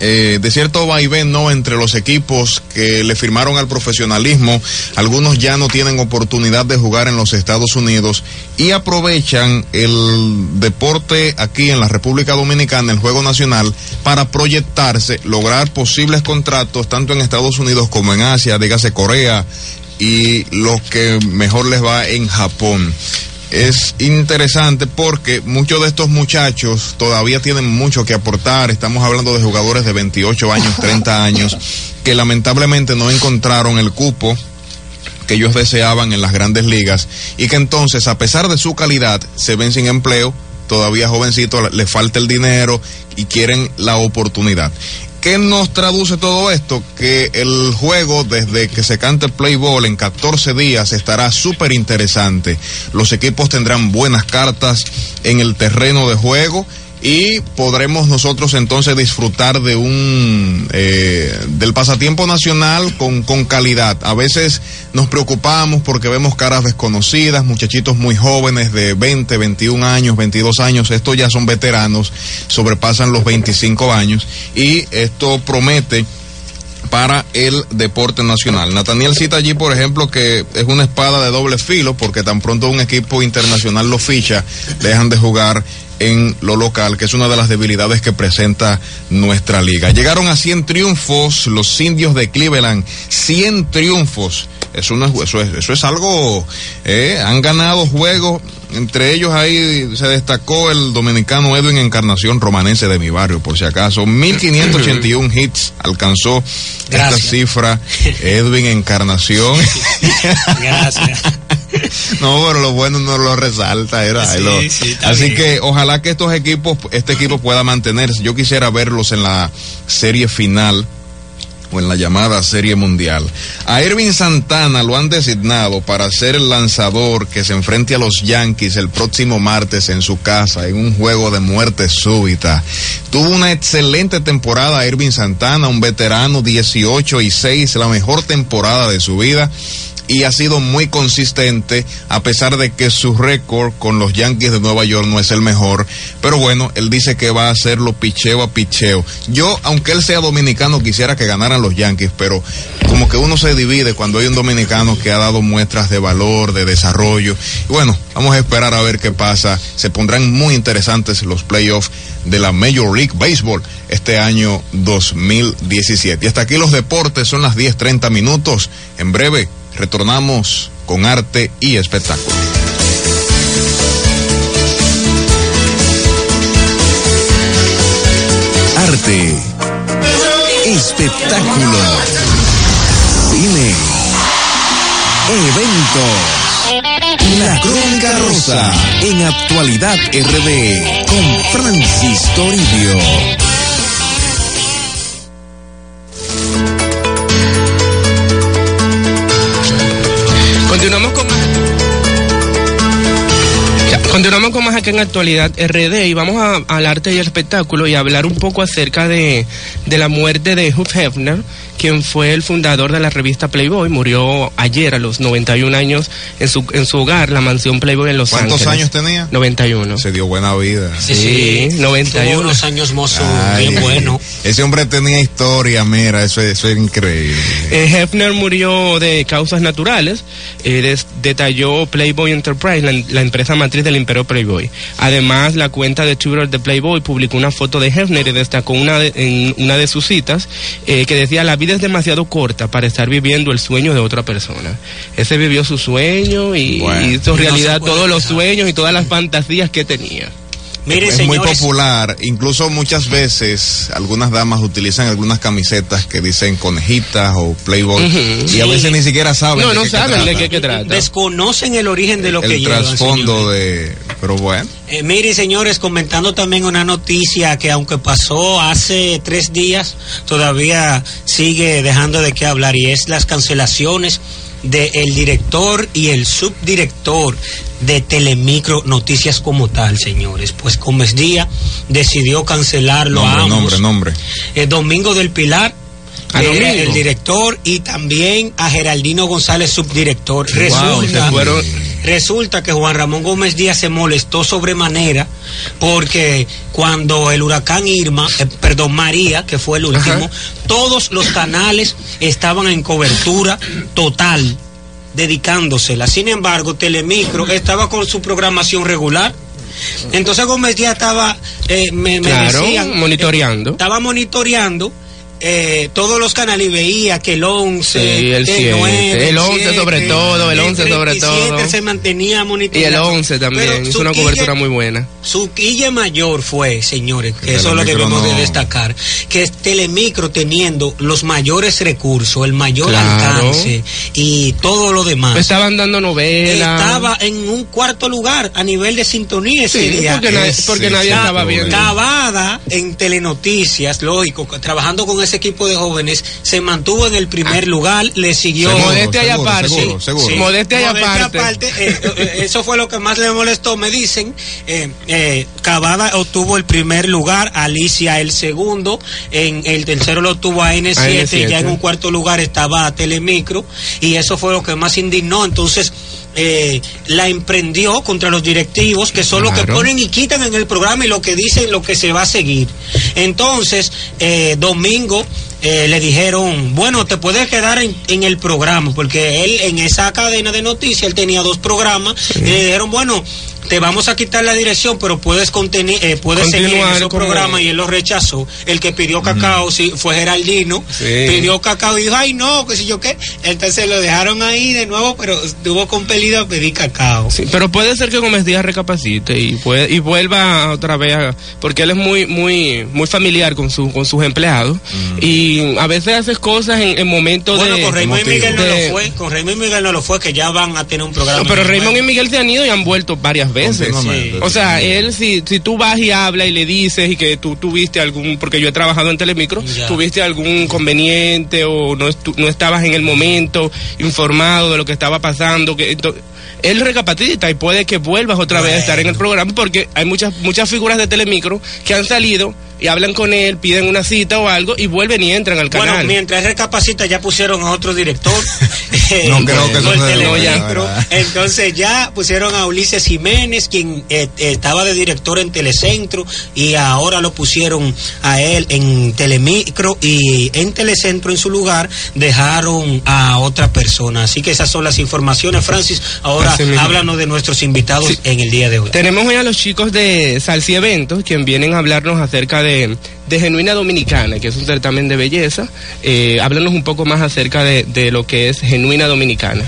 Speaker 1: eh, de cierto vaivén no entre los equipos que le firmaron al profesionalismo algunos ya no tienen oportunidad de jugar en los Estados Unidos y aprovechan el deporte aquí en la República Dominicana el juego nacional para proyectarse lograr posibles contratos tanto en Estados Unidos como en Asia dígase Corea y los que mejor les va en Japón es interesante porque muchos de estos muchachos todavía tienen mucho que aportar. Estamos hablando de jugadores de 28 años, 30 años, que lamentablemente no encontraron el cupo que ellos deseaban en las grandes ligas y que entonces, a pesar de su calidad, se ven sin empleo, todavía jovencitos, le falta el dinero y quieren la oportunidad. ¿Qué nos traduce todo esto? Que el juego, desde que se cante play ball en 14 días, estará súper interesante. Los equipos tendrán buenas cartas en el terreno de juego y podremos nosotros entonces disfrutar de un eh, del pasatiempo nacional con, con calidad. A veces nos preocupamos porque vemos caras desconocidas, muchachitos muy jóvenes de 20, 21 años, 22 años, estos ya son veteranos, sobrepasan los 25 años y esto promete para el deporte nacional. Nathaniel cita allí, por ejemplo, que es una espada de doble filo, porque tan pronto un equipo internacional lo ficha, dejan de jugar en lo local, que es una de las debilidades que presenta nuestra liga. Llegaron a 100 triunfos los indios de Cleveland, 100 triunfos. Eso, no es, eso, es, eso es algo, eh, han ganado juegos, entre ellos ahí se destacó el dominicano Edwin Encarnación romanense de mi barrio, por si acaso. 1581 hits alcanzó
Speaker 2: Gracias.
Speaker 1: esta cifra Edwin Encarnación.
Speaker 2: Gracias.
Speaker 1: No, pero lo bueno no lo resalta, era.
Speaker 2: Sí,
Speaker 1: lo-
Speaker 2: sí, está
Speaker 1: así
Speaker 2: bien.
Speaker 1: que ojalá que estos equipos, este equipo pueda mantenerse. Yo quisiera verlos en la serie final o en la llamada serie mundial. A Irving Santana lo han designado para ser el lanzador que se enfrente a los Yankees el próximo martes en su casa en un juego de muerte súbita. Tuvo una excelente temporada Irving Santana, un veterano 18 y 6, la mejor temporada de su vida y ha sido muy consistente a pesar de que su récord con los Yankees de Nueva York no es el mejor. Pero bueno, él dice que va a hacerlo picheo a picheo. Yo, aunque él sea dominicano, quisiera que ganaran los Yankees, pero como que uno se divide cuando hay un dominicano que ha dado muestras de valor, de desarrollo. Y bueno, vamos a esperar a ver qué pasa. Se pondrán muy interesantes los playoffs de la Major League Baseball este año 2017. Y hasta aquí los deportes, son las 10.30 minutos. En breve retornamos con arte y espectáculo.
Speaker 6: Arte. Espectáculo. Cine. Eventos. La Crónica Rosa. En Actualidad RD. Con Francis Toribio.
Speaker 3: En actualidad RD y vamos a- al arte y el espectáculo y hablar un poco acerca de, de la muerte de Hugh Hefner, quien fue el fundador de la revista Playboy. Murió ayer a los 91 años en su, en su hogar, la mansión Playboy en Los
Speaker 1: ¿Cuántos
Speaker 3: Ángeles.
Speaker 1: años tenía?
Speaker 3: 91.
Speaker 1: Se dio buena vida.
Speaker 3: Sí, 91.
Speaker 2: Tuvo unos años mozos bien bueno.
Speaker 1: Ese hombre tenía historia, mira, eso, eso es increíble.
Speaker 3: Eh, Hefner murió de causas naturales. eh, des- detalló Playboy Enterprise, la, la empresa matriz del imperio Playboy. Además, la cuenta de Twitter de Playboy publicó una foto de Hefner y destacó una de, en una de sus citas eh, que decía, la vida es demasiado corta para estar viviendo el sueño de otra persona. Ese vivió su sueño y
Speaker 1: Bueno.
Speaker 3: hizo
Speaker 2: no
Speaker 3: realidad todos los
Speaker 2: dejar.
Speaker 3: sueños y todas las fantasías que tenía.
Speaker 2: Miren,
Speaker 1: es muy
Speaker 2: señores.
Speaker 1: popular. Incluso muchas veces algunas damas utilizan algunas camisetas que dicen conejitas o Playboy y a veces ni siquiera saben.
Speaker 3: No,
Speaker 1: de
Speaker 3: no
Speaker 1: qué
Speaker 3: saben de
Speaker 1: trata.
Speaker 3: qué, qué trata.
Speaker 2: Desconocen el origen de lo que
Speaker 1: El
Speaker 2: llevan.
Speaker 1: trasfondo
Speaker 2: señores.
Speaker 1: de. Pero bueno.
Speaker 2: Eh, mire, señores, comentando también una noticia que aunque pasó hace tres días, todavía sigue dejando de qué hablar y es las cancelaciones del director y el subdirector de Telemicro Noticias como tal, señores. Pues Gómez Díaz decidió cancelarlo a
Speaker 1: Nombre,
Speaker 2: ambos.
Speaker 1: nombre, nombre.
Speaker 2: Eh, Domingo del Pilar,
Speaker 3: ¿A
Speaker 2: eh, el director, y también a Geraldino González, subdirector.
Speaker 3: Wow,
Speaker 2: Resulta,
Speaker 3: se fueron-
Speaker 2: resulta que Juan Ramón Gómez Díaz se molestó sobremanera porque cuando el huracán Irma, eh, perdón, María, que fue el último,
Speaker 3: Ajá.
Speaker 2: todos los canales estaban en cobertura total, dedicándosela. Sin embargo, Telemicro estaba con su programación regular. Entonces Gómez Díaz estaba, eh, me, decían,
Speaker 3: monitoreando.
Speaker 2: eh, estaba monitoreando eh, todos los canales veía que el 11,
Speaker 3: Sí, el 7, el 11 sobre todo, el 11 sobre
Speaker 2: 37
Speaker 3: todo.
Speaker 2: se mantenía
Speaker 3: Y el
Speaker 2: monitoreando.
Speaker 3: 11 también,
Speaker 2: Pero su
Speaker 3: una cobertura muy buena.
Speaker 2: Su quille mayor fue, señores, que
Speaker 1: Que
Speaker 2: eso lo
Speaker 1: Telemicro
Speaker 2: debemos de destacar, que es Telemicro teniendo los mayores recursos, el mayor
Speaker 3: Claro.
Speaker 2: alcance y todo lo demás.
Speaker 3: Estaban dando novelas.
Speaker 2: Estaba en un cuarto lugar a nivel de sintonía ese
Speaker 3: Sí,
Speaker 2: día.
Speaker 3: porque, nadie, porque estaba viendo.
Speaker 2: Cavada en Telenoticias, lógico, trabajando con ese equipo de jóvenes, se mantuvo en el primer lugar, le siguió.
Speaker 1: Seguro,
Speaker 3: Modestia y
Speaker 1: seguro,
Speaker 3: aparte.
Speaker 1: seguro, seguro.
Speaker 2: Sí.
Speaker 3: Modestia y
Speaker 2: Modestia
Speaker 3: aparte.
Speaker 2: eh, eh, eso fue lo que más le molestó, me dicen. Eh, eh, Cavada obtuvo el primer lugar, Alicia el segundo, en el tercero lo obtuvo a N7,
Speaker 3: AN7.
Speaker 2: y ya en un cuarto lugar estaba Telemicro, y eso fue lo que más indignó. Entonces, eh, la emprendió contra los directivos que son los que
Speaker 3: Claro.
Speaker 2: ponen y quitan en el programa y lo que dicen lo que se va a seguir. Entonces, eh, domingo eh, le dijeron, bueno, te puedes quedar en, en el programa, porque él en esa cadena de noticias, él tenía dos programas, y le dijeron, bueno, te vamos a quitar la dirección, pero puedes, conteni- eh, puedes seguir en
Speaker 3: como-
Speaker 2: programas y él lo rechazó. El que pidió cacao sí, fue Geraldino,
Speaker 3: Sí.
Speaker 2: pidió cacao y dijo, ay no, que sé yo qué. Entonces lo dejaron ahí de nuevo, pero estuvo compelido a pedir cacao.
Speaker 3: Sí, pero puede ser que Gómez Díaz recapacite y, puede, y vuelva otra vez, a- porque él es muy muy muy familiar con, su, con sus empleados y a veces hace cosas en, en momentos
Speaker 2: Bueno,
Speaker 3: de...
Speaker 2: con Raymond y. Miguel no lo fue, con Raymond y Miguel no lo fue, que ya van a tener un programa.
Speaker 3: No, pero Raymond y. Miguel se han ido y han vuelto varias veces.
Speaker 1: Continuamente.
Speaker 3: O sea, él, si, si tú vas y hablas y le dices y que tú tuviste algún, porque yo he trabajado en Telemicro,
Speaker 2: Ya.
Speaker 3: tuviste algún inconveniente o no, estu- no estabas en el momento informado de lo que estaba pasando, que él recapacita y puede que vuelvas otra vez a estar en el programa porque hay muchas muchas figuras de Telemicro que han salido y hablan con él, piden una cita o algo y vuelven y entran al
Speaker 2: Bueno,
Speaker 3: canal.
Speaker 2: mientras él recapacita ya pusieron a otro director. eh,
Speaker 1: No creo que.
Speaker 2: Entonces ya pusieron a Ulises Jiménez, quien eh, eh, estaba de director en Telecentro, y ahora lo pusieron a él en Telemicro y en Telecentro en su lugar dejaron a otra persona. Así que esas son las informaciones, Francis. Ahora
Speaker 3: Mismo.
Speaker 2: háblanos de nuestros invitados
Speaker 3: Sí.
Speaker 2: en el día de hoy.
Speaker 3: Tenemos hoy a los chicos de Salsi Eventos, quien vienen a hablarnos acerca de, de Genuina Dominicana, que es un certamen de belleza. Eh, háblanos un poco más acerca de, de lo que es Genuina Dominicana.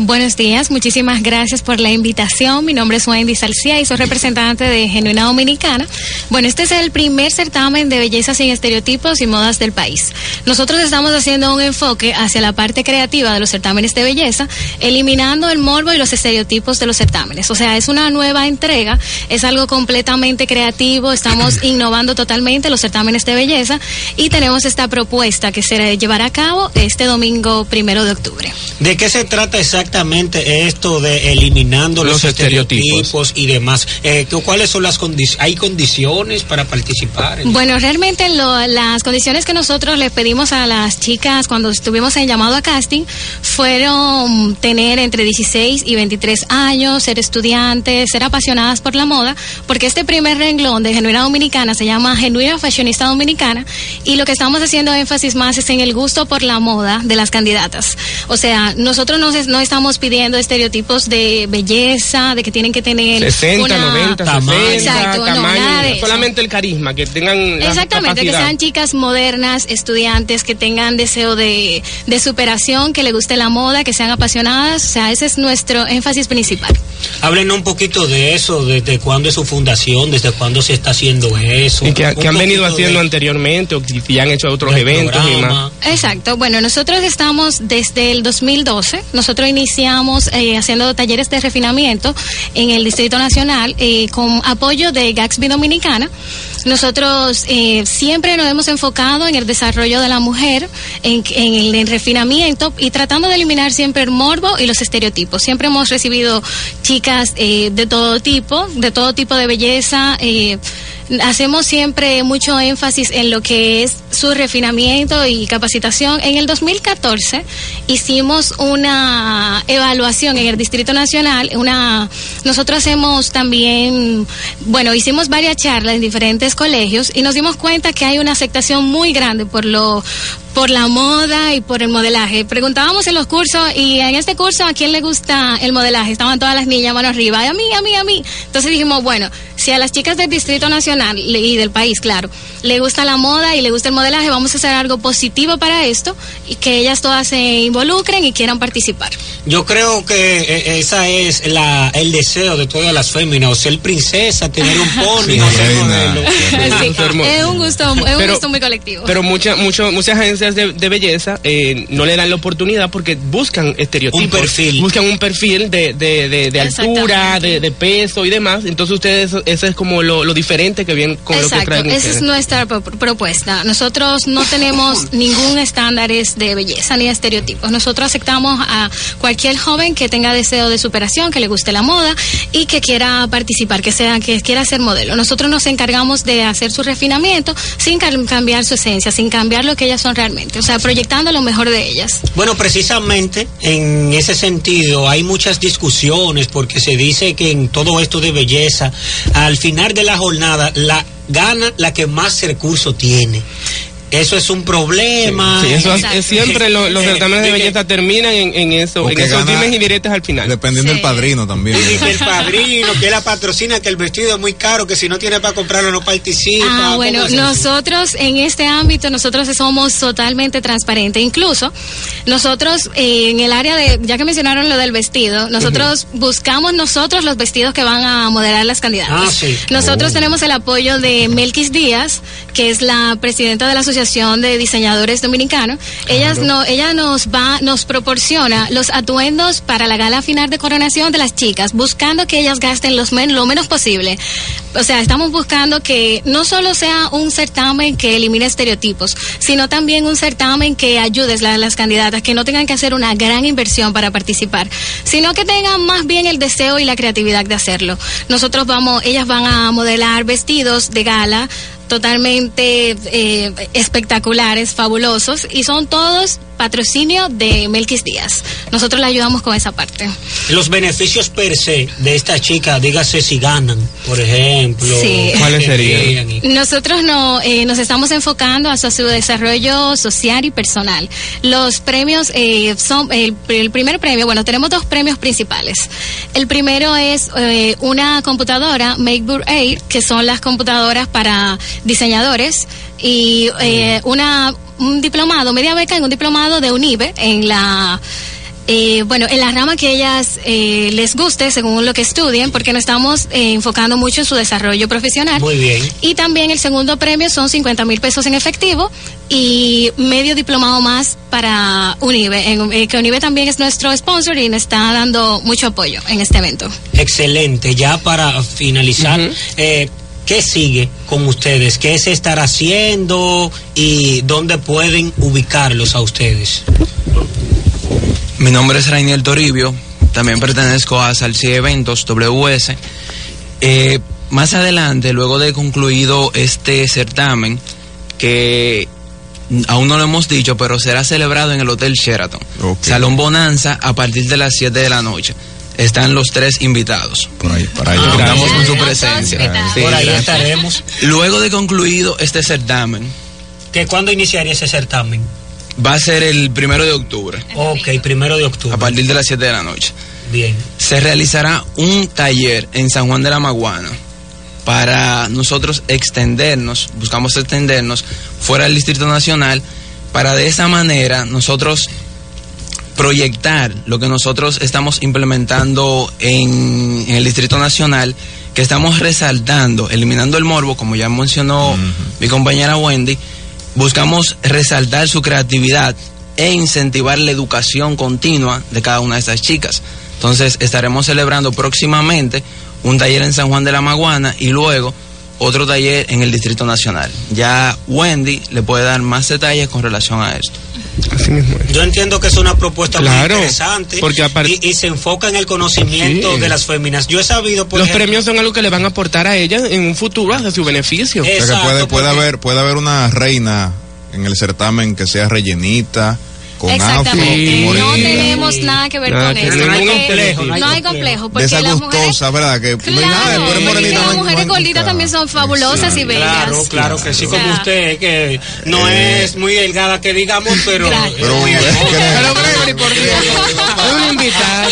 Speaker 7: Buenos días, muchísimas gracias por la invitación. Mi nombre es Wendy Salcía y soy representante de Genuina Dominicana. Bueno, este es el primer certamen de belleza sin estereotipos y modas del país. Nosotros estamos haciendo un enfoque hacia la parte creativa de los certámenes de belleza, eliminando el morbo y los estereotipos de los certámenes. O sea, es una nueva entrega, es algo completamente creativo, estamos innovando totalmente los certámenes de belleza y tenemos esta propuesta que se llevará a cabo este domingo primero de octubre.
Speaker 2: ¿De qué se trata exactamente esto de eliminando los,
Speaker 3: Los estereotipos.
Speaker 2: estereotipos. y demás? Eh, ¿cu- ¿Cuáles son las condiciones? ¿Hay condiciones para participar? en-
Speaker 7: Bueno, realmente lo- las condiciones que nosotros le pedimos a las chicas cuando estuvimos en llamado a casting fueron tener entre 16 y 23 años, ser estudiantes, ser apasionadas por la moda, porque este primer renglón de Genuina Dominicana se llama Genuina Fashionista Dominicana y lo que estamos haciendo énfasis más es en el gusto por la moda de las candidatas. O sea, nosotros no, no estamos estamos pidiendo estereotipos de belleza, de que tienen que tener
Speaker 3: 60,
Speaker 7: una-
Speaker 3: 90,
Speaker 2: Tamaño.
Speaker 3: 60,
Speaker 7: Exacto, no,
Speaker 3: tamaño,
Speaker 7: nada de
Speaker 3: no
Speaker 7: eso.
Speaker 3: solamente el carisma, que tengan la
Speaker 7: Exactamente, que sean chicas modernas, estudiantes, que tengan deseo de, de superación, que les guste la moda, que sean apasionadas. O sea, ese es nuestro énfasis principal.
Speaker 2: Háblenos un poquito de eso, desde cuándo es su fundación, desde cuándo se está haciendo eso.
Speaker 3: Y que, han venido haciendo
Speaker 2: de-
Speaker 3: anteriormente o que ya han hecho otros eventos y demás.
Speaker 7: Exacto. Bueno, nosotros estamos desde el 2012. Nosotros iniciamos eh, haciendo talleres de refinamiento en el Distrito Nacional eh, con apoyo de Gatsby Dominicana. Nosotros eh, siempre nos hemos enfocado en el desarrollo de la mujer, en, en el en refinamiento y tratando de eliminar siempre el morbo y los estereotipos. Siempre hemos recibido chicas eh, de todo tipo, de todo tipo de belleza. Hacemos siempre mucho énfasis en lo que es su refinamiento y capacitación. En el 2014 hicimos una evaluación en el Distrito Nacional, una nosotros hacemos también, bueno, hicimos varias charlas en diferentes colegios y nos dimos cuenta que hay una aceptación muy grande por lo por la moda y por el modelaje. Preguntábamos en los cursos y en este curso a quién le gusta el modelaje. Estaban todas las niñas mano arriba, a mí, a mí, a mí. Entonces dijimos, bueno, si a las chicas del Distrito Nacional y del país, claro, le gusta la moda y le gusta el modelaje, vamos a hacer algo positivo para esto y que ellas todas se involucren y quieran participar.
Speaker 2: Yo creo que eh, esa es la, el deseo de todas las féminas, o ser princesa, tener un pony,
Speaker 1: Sí,
Speaker 2: o ser
Speaker 1: reina.
Speaker 2: modelo.
Speaker 7: Sí,
Speaker 3: Eso es
Speaker 7: un gusto, es un
Speaker 3: Pero-
Speaker 7: gusto muy colectivo.
Speaker 3: Pero mucha, mucho, muchas agencias de, de belleza eh, no le dan la oportunidad porque buscan estereotipos.
Speaker 2: Un perfil.
Speaker 3: Buscan un perfil de, de, de, de altura, de, de peso y demás. Entonces ustedes, eso es como lo, lo diferente que vienen con lo que
Speaker 7: Exacto,
Speaker 3: traen
Speaker 7: esa
Speaker 3: ustedes.
Speaker 7: es nuestra pro- propuesta. Nosotros no tenemos ningún estándares de belleza ni estereotipos. Nosotros aceptamos a cualquier joven que tenga deseo de superación, que le guste la moda y que quiera participar, que sea que quiera ser modelo. Nosotros nos encargamos de hacer su refinamiento sin cambiar su esencia, sin cambiar lo que ellas son realmente, o sea, proyectando lo mejor de ellas.
Speaker 2: Bueno, precisamente en ese sentido hay muchas discusiones porque se dice que en todo esto de belleza, al final de la jornada, la gana la que más recursos tiene. Eso es un problema.
Speaker 3: Sí, eso es-
Speaker 7: Exacto.
Speaker 3: es siempre lo- los
Speaker 2: Eh,
Speaker 3: certámenes de belleza terminan en, en eso,
Speaker 1: O
Speaker 3: en
Speaker 1: que
Speaker 3: esos
Speaker 1: gana-
Speaker 3: dimes y diretes al final.
Speaker 1: Dependiendo
Speaker 7: Sí.
Speaker 1: del padrino también.
Speaker 2: Y el padrino, que la patrocina, que el vestido es muy caro, que si no tiene para comprarlo no participa.
Speaker 7: Ah,
Speaker 2: ¿Cómo
Speaker 7: bueno, nosotros en este ámbito, nosotros somos totalmente transparentes. Incluso, nosotros eh, en el área de, ya que mencionaron lo del vestido, nosotros buscamos nosotros los vestidos que van a modelar las candidatas.
Speaker 2: Ah, sí.
Speaker 7: Nosotros tenemos el apoyo de Melquis Díaz, que es la presidenta de la Asociación de Diseñadores Dominicanos. Ellas no, ella nos va, nos proporciona los atuendos para la gala final de coronación de las chicas, buscando que ellas gasten los men- lo menos posible. O sea, estamos buscando que no solo sea un certamen que elimine estereotipos, sino también un certamen que ayude a las candidatas, que no tengan que hacer una gran inversión para participar, sino que tengan más bien el deseo y la creatividad de hacerlo. Nosotros vamos, ellas van a modelar vestidos de gala totalmente eh, espectaculares, fabulosos, y son todos patrocinio de Melquis Díaz. Nosotros le ayudamos con esa parte.
Speaker 2: Los beneficios per se de esta chica, dígase si ganan, por ejemplo.
Speaker 7: Sí.
Speaker 3: ¿Cuáles serían?
Speaker 7: Nosotros no, eh, nos estamos enfocando hacia su desarrollo social y personal. Los premios eh, son, el, el primer premio, bueno, tenemos dos premios principales. El primero es eh, una computadora MakeBook Aid, que son las computadoras para diseñadores, y eh, una un diplomado, media beca en un diplomado de UNIBE en la eh, bueno, en la rama que ellas eh, les guste, según lo que estudien, porque nos estamos eh, enfocando mucho en su desarrollo profesional.
Speaker 2: Muy bien.
Speaker 7: Y también el segundo premio son 50 mil pesos en efectivo y medio diplomado más para UNIBE, en- eh, que UNIBE también es nuestro sponsor y nos está dando mucho apoyo en este evento.
Speaker 2: Excelente. Ya para finalizar, eh, ¿qué sigue con ustedes? ¿Qué se estará haciendo y dónde pueden ubicarlos a ustedes?
Speaker 8: Mi nombre es Rainiel Toribio, también pertenezco a Salsi Eventos WS. Eh, más adelante, luego de concluido este certamen, que aún no lo hemos dicho, pero será celebrado en el Hotel Sheraton. Salón Bonanza, a partir de las 7 de la noche. Están los tres invitados.
Speaker 1: Por ahí, para allá.
Speaker 7: Ah,
Speaker 8: Contamos con su presencia. Sí,
Speaker 2: por ahí
Speaker 8: gracias.
Speaker 2: estaremos.
Speaker 8: Luego de concluido este certamen,
Speaker 2: ¿Que ¿Cuándo iniciaría ese certamen?
Speaker 8: Va a ser el primero de octubre,
Speaker 2: Ok, primero de
Speaker 8: a
Speaker 2: octubre.
Speaker 8: partir de las 7 de la noche.
Speaker 2: Bien.
Speaker 8: Se realizará un taller en San Juan de la Maguana para nosotros extendernos, buscamos extendernos fuera del Distrito Nacional, para de esa manera nosotros proyectar lo que nosotros estamos implementando en, en el Distrito Nacional, que estamos resaltando, eliminando el morbo, como ya mencionó mi compañera Wendy, buscamos resaltar su creatividad e incentivar la educación continua de cada una de esas chicas. Entonces estaremos celebrando próximamente un taller en San Juan de la Maguana y luego otro taller en el Distrito Nacional. Ya Wendy le puede dar más detalles con relación a esto.
Speaker 3: Así mismo es.
Speaker 2: Yo entiendo que es una propuesta muy interesante
Speaker 3: porque aparte-
Speaker 2: y, y se enfoca en el conocimiento
Speaker 3: Sí.
Speaker 2: de las féminas. Yo he sabido, por
Speaker 3: Los
Speaker 2: ejemplo,
Speaker 3: premios son algo que le van a aportar a ellas en un futuro hacia su beneficio.
Speaker 1: O sea que
Speaker 2: Exacto,
Speaker 1: puede, puede,
Speaker 2: porque-
Speaker 1: haber, puede haber una reina en el certamen que sea rellenita, con
Speaker 7: Exactamente.
Speaker 1: afro,
Speaker 7: No tenemos nada que ver
Speaker 3: Nada
Speaker 7: con
Speaker 3: que
Speaker 7: eso.
Speaker 3: no hay
Speaker 2: complejo, no hay
Speaker 7: no hay
Speaker 2: complejo.
Speaker 1: de
Speaker 7: Porque
Speaker 1: esa
Speaker 7: las mujeres.
Speaker 1: gustosa, ¿verdad? Que no hay nada,
Speaker 7: las mujeres gorditas también son fabulosas y bellas.
Speaker 2: Claro, claro que sí,
Speaker 7: O
Speaker 2: como usted, que no
Speaker 1: Eh.
Speaker 2: es muy delgada que digamos, pero
Speaker 1: Pero,
Speaker 3: Pero por Dios, una invitada.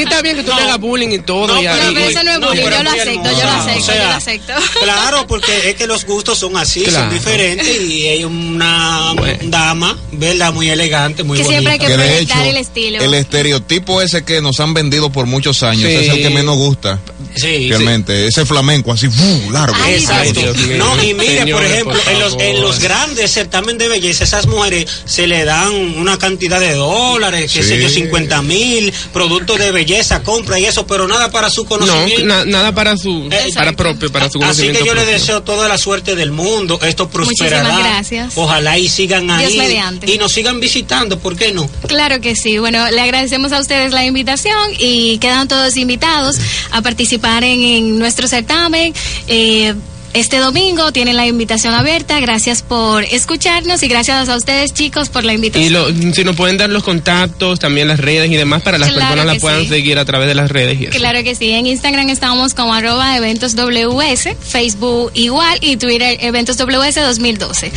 Speaker 3: Mí está bien que tú te hagas bullying y todo.
Speaker 2: No,
Speaker 3: y-
Speaker 7: pero- pero eso no es
Speaker 2: No,
Speaker 7: bullying, yo lo acepto, yo lo acepto,
Speaker 2: O sea,
Speaker 7: yo lo acepto.
Speaker 2: Claro, porque es que los gustos son así,
Speaker 3: Claro.
Speaker 2: son diferentes y hay una
Speaker 3: Bueno.
Speaker 2: dama, ¿verdad? Muy elegante, muy
Speaker 7: Que
Speaker 2: bonita.
Speaker 7: siempre hay que
Speaker 1: que
Speaker 7: proyectar
Speaker 1: hecho,
Speaker 7: el estilo.
Speaker 1: el estereotipo ese que nos han vendido por muchos años
Speaker 3: Sí.
Speaker 1: es el que menos gusta,
Speaker 2: Sí,
Speaker 1: realmente. Ese flamenco así, largo.
Speaker 7: Ay,
Speaker 2: Exacto. No, y mire, por ejemplo,
Speaker 3: por
Speaker 2: en los, en los grandes certámenes de belleza, esas mujeres se le dan una cantidad de dólares, qué sé yo, 50 mil, productos de belleza, compra y eso, pero nada para su
Speaker 3: No,
Speaker 2: conocimiento.
Speaker 3: na- nada para su
Speaker 2: Exacto.
Speaker 3: para propio, para su
Speaker 2: Así
Speaker 3: conocimiento.
Speaker 2: que yo le
Speaker 3: propio.
Speaker 2: deseo toda la suerte del mundo. Esto prosperará.
Speaker 7: Muchísimas gracias.
Speaker 2: Ojalá y sigan ahí.
Speaker 7: Dios mediante.
Speaker 2: Y nos sigan visitando, ¿por qué no?
Speaker 7: Claro que sí. Bueno, le agradecemos a ustedes la invitación y quedan todos invitados a participar en, en nuestro certamen. Eh, este domingo tienen la invitación abierta. Gracias por escucharnos y gracias a ustedes, chicos, por la invitación.
Speaker 3: Y lo, si nos pueden dar los contactos, también las redes y demás, para las
Speaker 7: Claro
Speaker 3: personas la puedan
Speaker 7: sí.
Speaker 3: seguir a través de las redes. Y eso.
Speaker 7: Claro que sí, en Instagram estamos como arroba eventos WS, Facebook igual y Twitter eventos WS 2012.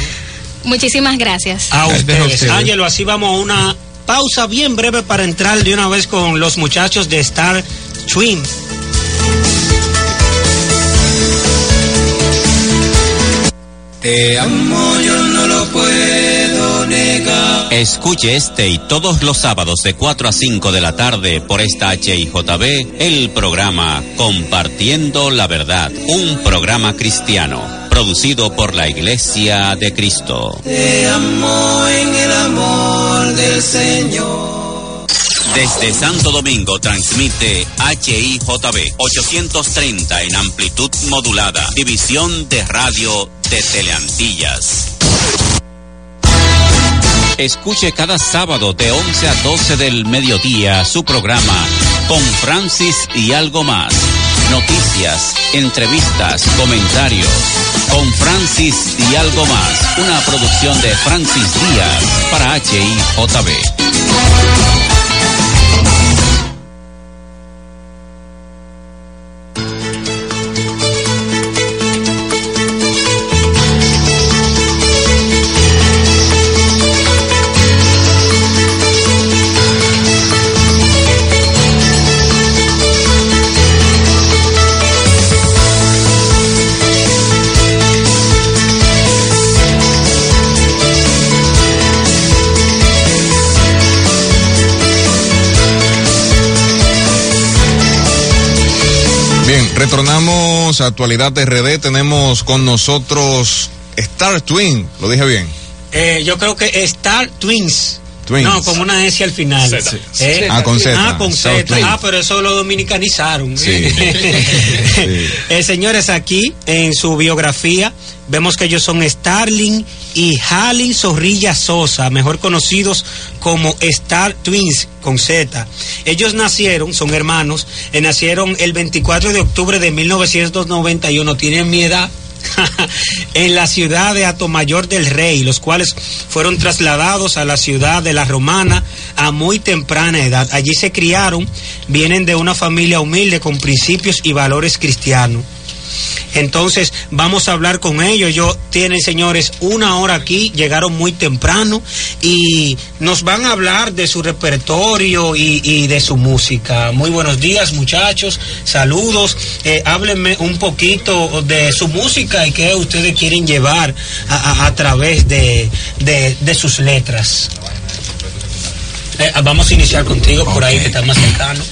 Speaker 7: Muchísimas gracias.
Speaker 2: A ustedes. Ángelo, así vamos a una pausa bien breve para entrar de una vez con los muchachos de Star Twin.
Speaker 9: Te amo, yo no lo puedo negar.
Speaker 10: Escuche este y todos los sábados de 4 a 5 de la tarde por esta HIJB el programa Compartiendo la Verdad, un programa cristiano producido por la Iglesia de Cristo.
Speaker 9: Te amo en el amor del Señor.
Speaker 10: Desde Santo Domingo transmite HIJB 830 en amplitud modulada, división de radio de Teleantillas. Escuche cada sábado de 11 a 12 del mediodía su programa con Francis y algo más. Noticias, entrevistas, comentarios. Con Francis y algo más. Una producción de Francis Díaz para HIJB.
Speaker 1: Retornamos a Actualidad RD. Tenemos con nosotros Star Twin. ¿Lo dije bien?
Speaker 2: Eh, yo creo que Star Twins.
Speaker 1: Twins.
Speaker 2: No, con una S al final.
Speaker 1: Z.
Speaker 2: Eh,
Speaker 1: Ah, con Z.
Speaker 2: Ah, con Z. Ah, pero eso lo dominicanizaron.
Speaker 1: Sí.
Speaker 2: Eh, señores, aquí en su biografía vemos que ellos son Starling y Halley Zorrilla Sosa, mejor conocidos como Star Twins con Z. Ellos nacieron, son hermanos, eh, nacieron el 24 de octubre de 1991, tienen mi edad. en la ciudad de Atomayor del Rey, los cuales fueron trasladados a la ciudad de la Romana a muy temprana edad. Allí se criaron, vienen de una familia humilde con principios y valores cristianos. Entonces vamos a hablar con ellos. Ellos tienen, señores, una hora aquí, llegaron muy temprano y nos van a hablar de su repertorio y, y de su música. Muy buenos días muchachos, saludos. Eh, háblenme un poquito de su música y qué ustedes quieren llevar a, a- a través de, de- de sus letras. Eh, vamos a iniciar contigo por ahí que está más cercano.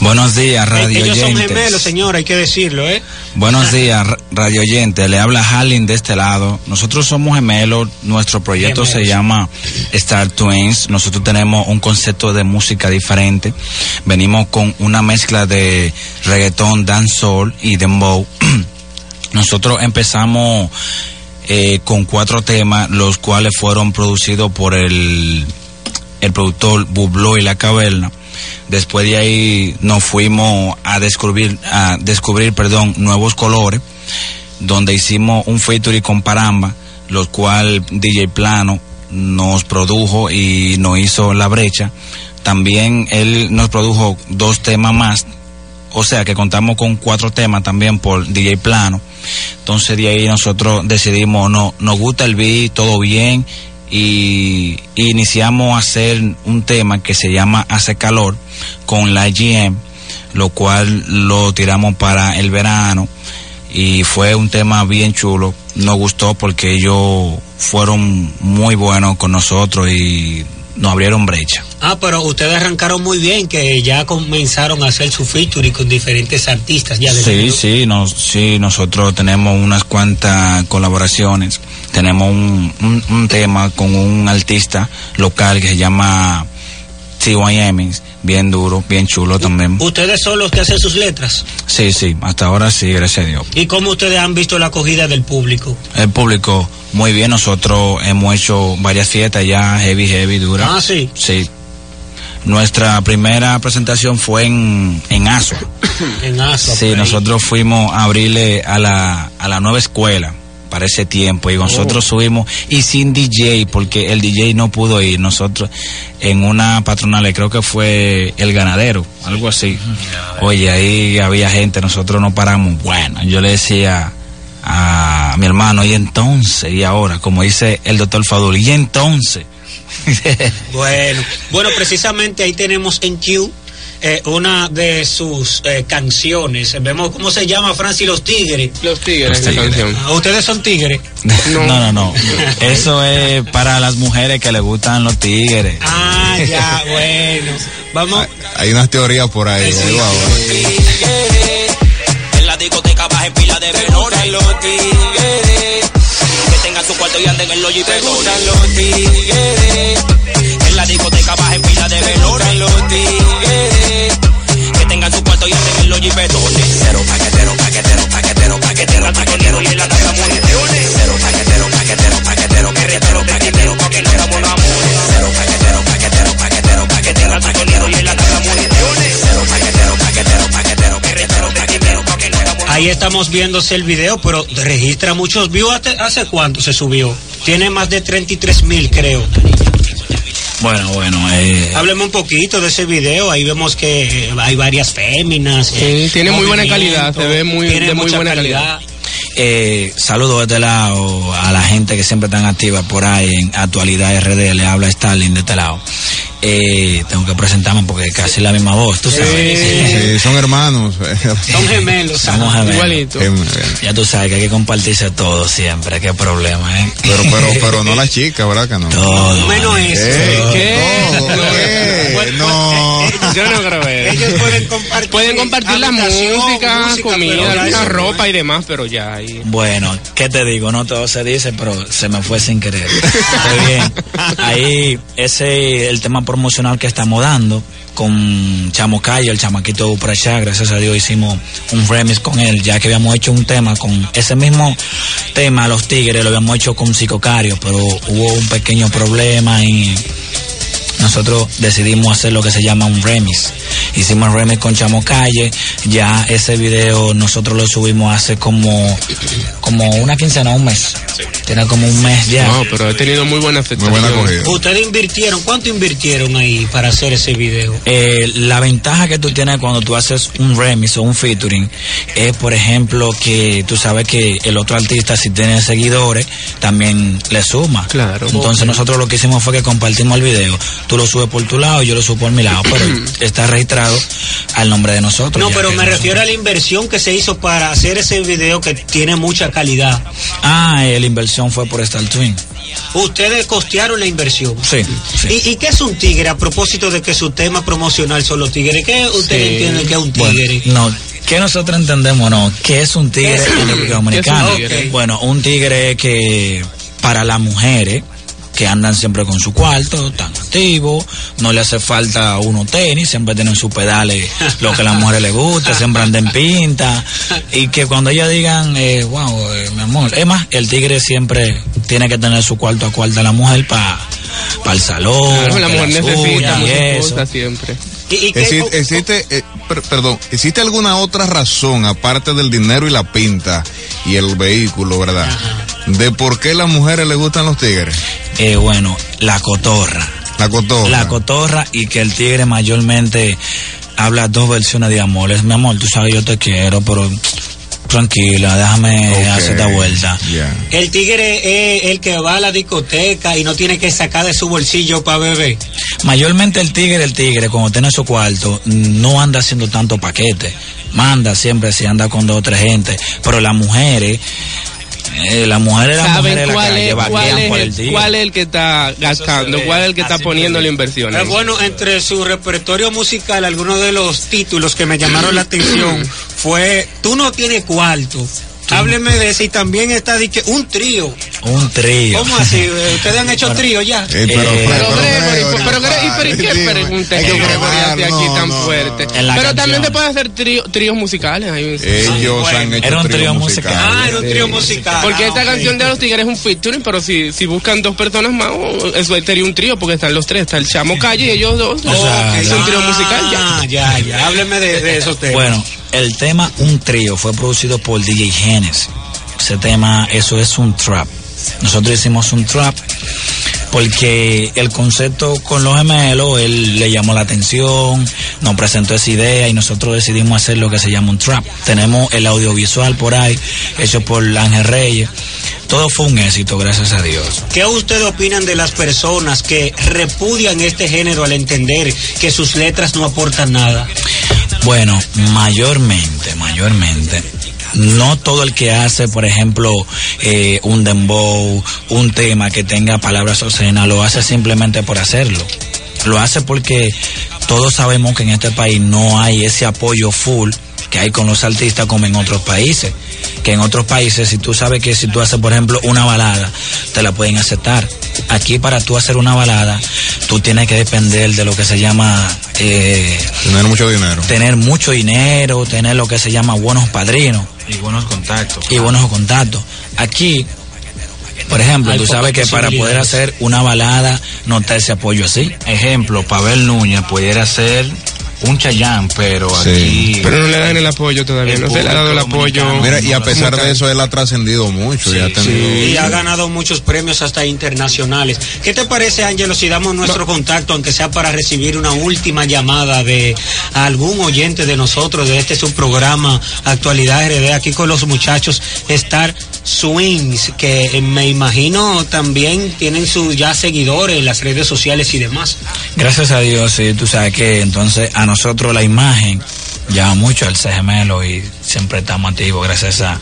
Speaker 11: Buenos días, radio
Speaker 2: Ellos son gemelos, señor, hay que decirlo, ¿eh?
Speaker 11: Buenos días, ra- radio oyentes. Le habla Harling de este lado. Nosotros somos gemelos. Nuestro proyecto se llama Star Twins. Nosotros tenemos un concepto de música diferente. Venimos con una mezcla de reggaetón, dancehall y dembow. Nosotros empezamos eh, con cuatro temas, los cuales fueron producidos por el, el productor Bubló y La Caverna. Después de ahí nos fuimos a descubrir, a descubrir, perdón, nuevos colores, donde hicimos un featuring con Paramba, los cual DJ Plano nos produjo y nos hizo la brecha. También él nos produjo dos temas más, o sea que contamos con cuatro temas también por DJ Plano. Entonces de ahí nosotros decidimos, no, nos gusta el beat, todo bien, y iniciamos a hacer un tema que se llama Hace Calor con la GM, lo cual lo tiramos para el verano y fue un tema bien chulo. Nos gustó porque ellos fueron muy buenos con nosotros y nos abrieron brecha.
Speaker 2: Ah, pero ustedes arrancaron muy bien, que ya comenzaron a hacer su featuring con diferentes artistas ya
Speaker 11: Sí, sí, nos, sí, nosotros tenemos unas cuantas colaboraciones. Tenemos un, un, un tema con un artista local que se llama TYM, bien duro, bien chulo también.
Speaker 2: Ustedes son los que hacen sus letras.
Speaker 11: Sí, sí, hasta ahora sí, gracias a Dios.
Speaker 2: ¿Y cómo ustedes han visto la acogida del público?
Speaker 11: El público, muy bien, nosotros hemos hecho varias fiestas ya, heavy, heavy, dura.
Speaker 2: Ah, sí.
Speaker 11: Sí. Nuestra primera presentación fue en, en Asua.
Speaker 2: En Asua,
Speaker 11: Sí, nosotros fuimos a abrirle a la, a la nueva escuela para ese tiempo y nosotros
Speaker 2: Oh.
Speaker 11: subimos y sin DJ porque el DJ no pudo ir. Nosotros en una patronal creo que fue el ganadero algo así. Oye ahí había gente nosotros no paramos. Bueno yo le decía a mi hermano y entonces y ahora como dice el doctor Fadul y entonces
Speaker 2: Bueno, bueno, precisamente ahí tenemos en Q eh, una de sus eh, canciones. Vemos cómo se llama Francis Los Tigres.
Speaker 3: Los Tigres,
Speaker 11: Los Tigres.
Speaker 3: canción.
Speaker 2: Ah, ¿Ustedes son tigres?
Speaker 11: no no no eso es para las mujeres que le gustan los tigres
Speaker 2: Ah, ya, bueno. Vamos.
Speaker 1: Hay unas teorías por ahí. ahí va, va.
Speaker 12: En la discoteca bajen pila de menores. los tigres. Que tengan su cuarto y anden en los jipetones. los tigres. La discoteca bajen pila de menores. los tigres. Que tengan su cuarto y anden en los jipetones. Cero paquetero, paquetero, paquetero, paquetero, paquetero. Y en la casa municiones. Cero paquetero, paquetero, paquetero, paquetero. Cero paquetero, paquetero, paquetero, paquetero, paquetero. Y en la casa municiones. Cero paquetero, paquetero, paquetero, paquetero, paquetero. Porque no éramos
Speaker 2: Ahí estamos viéndose el video, pero registra muchos views. ¿Hace, hace cuánto se subió? Tiene más de 33 mil, creo.
Speaker 11: Bueno bueno eh,
Speaker 2: Hábleme un poquito de ese video. Ahí vemos que hay varias féminas. eh,
Speaker 3: Sí, tiene muy buena calidad, se ve muy-
Speaker 2: tiene
Speaker 3: de muy buena calidad.
Speaker 11: Eh, saludos de este lado a la gente que siempre están activa por ahí en actualidad RD, le habla Stalin de este lado. Eh, tengo que presentarme porque casi la misma voz, tú sabes.
Speaker 1: Sí, son hermanos.
Speaker 2: Son gemelos.
Speaker 11: Somos gemelos.
Speaker 3: Igualito.
Speaker 11: Ya tú sabes que hay que compartirse todo siempre, qué problema, ¿eh?
Speaker 1: Pero, pero, pero no la chica, ¿verdad que no?
Speaker 11: Todo.
Speaker 2: Menos eso.
Speaker 1: ¿Qué?
Speaker 3: ¿Qué?
Speaker 1: Todo, ¿qué? No.
Speaker 3: Yo no creo eso.
Speaker 2: Ellos pueden compartir.
Speaker 3: Pueden compartir la música,
Speaker 2: música,
Speaker 3: comida, alguna
Speaker 2: eso-
Speaker 3: ropa y demás, pero ya ahí.
Speaker 11: Bueno, ¿qué te digo? No todo se dice, pero se me fue sin querer. Está bien. Ahí, ese el tema promocional que estamos dando con Chamo Calle, el chamaquito allá, gracias a Dios hicimos un remix con él, ya que habíamos hecho un tema con ese mismo tema, Los Tigres, lo habíamos hecho con Psicocario, pero hubo un pequeño problema y nosotros decidimos hacer lo que se llama un remix. hicimos el remix con Chamo Calle, ya ese video nosotros lo subimos hace como, como una quincena, un mes. Tiene como un mes ya.
Speaker 3: No, pero he tenido muy buena aceptación.
Speaker 2: Ustedes invirtieron, ¿cuánto invirtieron ahí para hacer ese video?
Speaker 11: Eh, la ventaja que tú tienes cuando tú haces un remix o un featuring es, por ejemplo, que tú sabes que el otro artista, si tiene seguidores, también le suma.
Speaker 3: Claro.
Speaker 11: Entonces, nosotros lo que hicimos fue que compartimos el video. Tú lo subes por tu lado, yo lo subo por mi lado, pero está registrado al nombre de nosotros.
Speaker 2: No, pero me
Speaker 11: nosotros-
Speaker 2: refiero a la inversión que se hizo para hacer ese video que tiene mucha calidad.
Speaker 11: Ah, eh, la inversión fue por Star Twin.
Speaker 2: Ustedes costearon la inversión.
Speaker 11: Sí.
Speaker 2: ¿Y, y qué es un tigre? A propósito de que su tema promocional son los tigres. ¿Qué ustedes
Speaker 11: Sí.
Speaker 2: entienden que es un
Speaker 11: Bueno,
Speaker 2: tigre?
Speaker 11: no, ¿qué nosotros entendemos? No, ¿qué es un tigre
Speaker 2: ¿Qué es un
Speaker 11: en? República Dominicana?
Speaker 2: ¿Qué es un tigre?
Speaker 11: Bueno, un tigre que para las mujeres que andan siempre con su cuarto, tan activos, no le hace falta uno tenis, siempre tienen sus pedales, lo que a las mujeres les gusta, siempre andan en pinta, y que cuando ellas digan, eh, wow, eh, mi amor, es más, el tigre siempre tiene que tener su cuarto a cuarto a la mujer para el salón,
Speaker 3: Claro, la mujer necesita
Speaker 11: y eso.
Speaker 3: siempre.
Speaker 1: Existe, existe, eh, per- perdón, ¿existe alguna otra razón, aparte del dinero y la pinta y el vehículo, verdad? De por qué a las mujeres les gustan los tigres.
Speaker 11: Eh, bueno, la cotorra.
Speaker 1: La cotorra.
Speaker 11: La cotorra y que el tigre mayormente habla dos versiones de amor. Es mi amor, tú sabes, yo te quiero, pero tranquila, déjame hacer esta vuelta.
Speaker 2: El tigre es el que va a la discoteca y no tiene que sacar de su bolsillo para beber.
Speaker 11: Mayormente el tigre, el tigre, cuando tiene su cuarto, no anda haciendo tanto paquete. Manda siempre, si anda con dos o tres gente. Pero las mujeres, eh, las mujeres, las
Speaker 3: ¿Saben
Speaker 11: mujeres de la
Speaker 3: cuál
Speaker 11: calle
Speaker 3: es, cuál,
Speaker 11: vaquean
Speaker 3: es
Speaker 11: por el
Speaker 3: el,
Speaker 11: tigre.
Speaker 3: cuál es el que está gastando? ¿Cuál es el que está poniendo la inversión?
Speaker 2: Bueno, entre su repertorio musical, algunos de los títulos que me llamaron la atención fue Tú no tienes cuarto. Hábleme de y también está de que un trío.
Speaker 11: Un trío.
Speaker 2: ¿Cómo así? Eh, ¿Ustedes han hecho trío ya?
Speaker 1: Eh, pero,
Speaker 11: Eh,
Speaker 1: pero,
Speaker 3: Pero
Speaker 1: pero,
Speaker 3: Gregory,
Speaker 1: Gregory,
Speaker 3: pero Gregory, ¿y pero ¿y qué pregunta que Gregory aquí tan fuerte? Pero también
Speaker 11: canción.
Speaker 3: se puede hacer trío- tríos musicales.
Speaker 1: Ellos
Speaker 2: bueno.
Speaker 1: han hecho
Speaker 11: Era un
Speaker 1: trío musical.
Speaker 2: Ah, era un trío musical.
Speaker 3: Porque
Speaker 2: Ah,
Speaker 3: esta
Speaker 2: ok.
Speaker 3: canción de los tigres es un featuring, pero si, si buscan dos personas más, eso sería un trío, porque están los tres, está el Chamo Calle y ellos dos. Es un trío musical ya.
Speaker 2: Ah, ya, ya. Hábleme de, esos temas.
Speaker 11: Bueno, el tema Un Trío fue producido por DJ Genesis. Ese tema, eso es un trap. Nosotros hicimos un trap porque el concepto con los gemelos, él le llamó la atención, nos presentó esa idea y nosotros decidimos hacer lo que se llama un trap. Tenemos el audiovisual por ahí, hecho por Ángel Reyes. Todo fue un éxito, gracias a Dios.
Speaker 2: ¿Qué ustedes opinan de las personas que repudian este género al entender que sus letras no aportan nada?
Speaker 11: Bueno, mayormente, mayormente. No todo el que hace, por ejemplo, eh, un dembow, un tema que tenga palabras obscenas, lo hace simplemente por hacerlo. Lo hace porque todos sabemos que en este país no hay ese apoyo full que hay con los artistas como en otros países. Que en otros países, si tú sabes que si tú haces, por ejemplo, una balada, te la pueden aceptar. Aquí para tú hacer una balada, tú tienes que depender de lo que se llama... Eh,
Speaker 1: Tener mucho dinero.
Speaker 11: tener mucho dinero, tener lo que se llama buenos padrinos
Speaker 13: Y buenos contactos.
Speaker 11: y buenos contactos. Aquí, por ejemplo,
Speaker 2: Hay
Speaker 11: tú sabes que para poder hacer una balada no está ese apoyo así.
Speaker 13: Ejemplo, Pavel Núñez pudiera ser un Chayán, pero
Speaker 1: Sí.
Speaker 13: aquí...
Speaker 3: Pero no le dan el apoyo todavía,
Speaker 13: El
Speaker 3: no se le ha dado el apoyo.
Speaker 1: Mira, y a pesar de eso, él ha trascendido mucho y ha tenido.
Speaker 2: Y ha ganado muchos premios hasta internacionales. ¿Qué te parece, Ángelo, si damos nuestro contacto, aunque sea para recibir una última llamada de algún oyente de nosotros, de este subprograma Actualidad RD, aquí con los muchachos Star Swings, que eh, me imagino también tienen sus ya seguidores en las redes sociales y demás.
Speaker 11: Gracias a Dios, sí, tú sabes que entonces a nosotros la imagen llama mucho al CGMelo y siempre estamos activos gracias a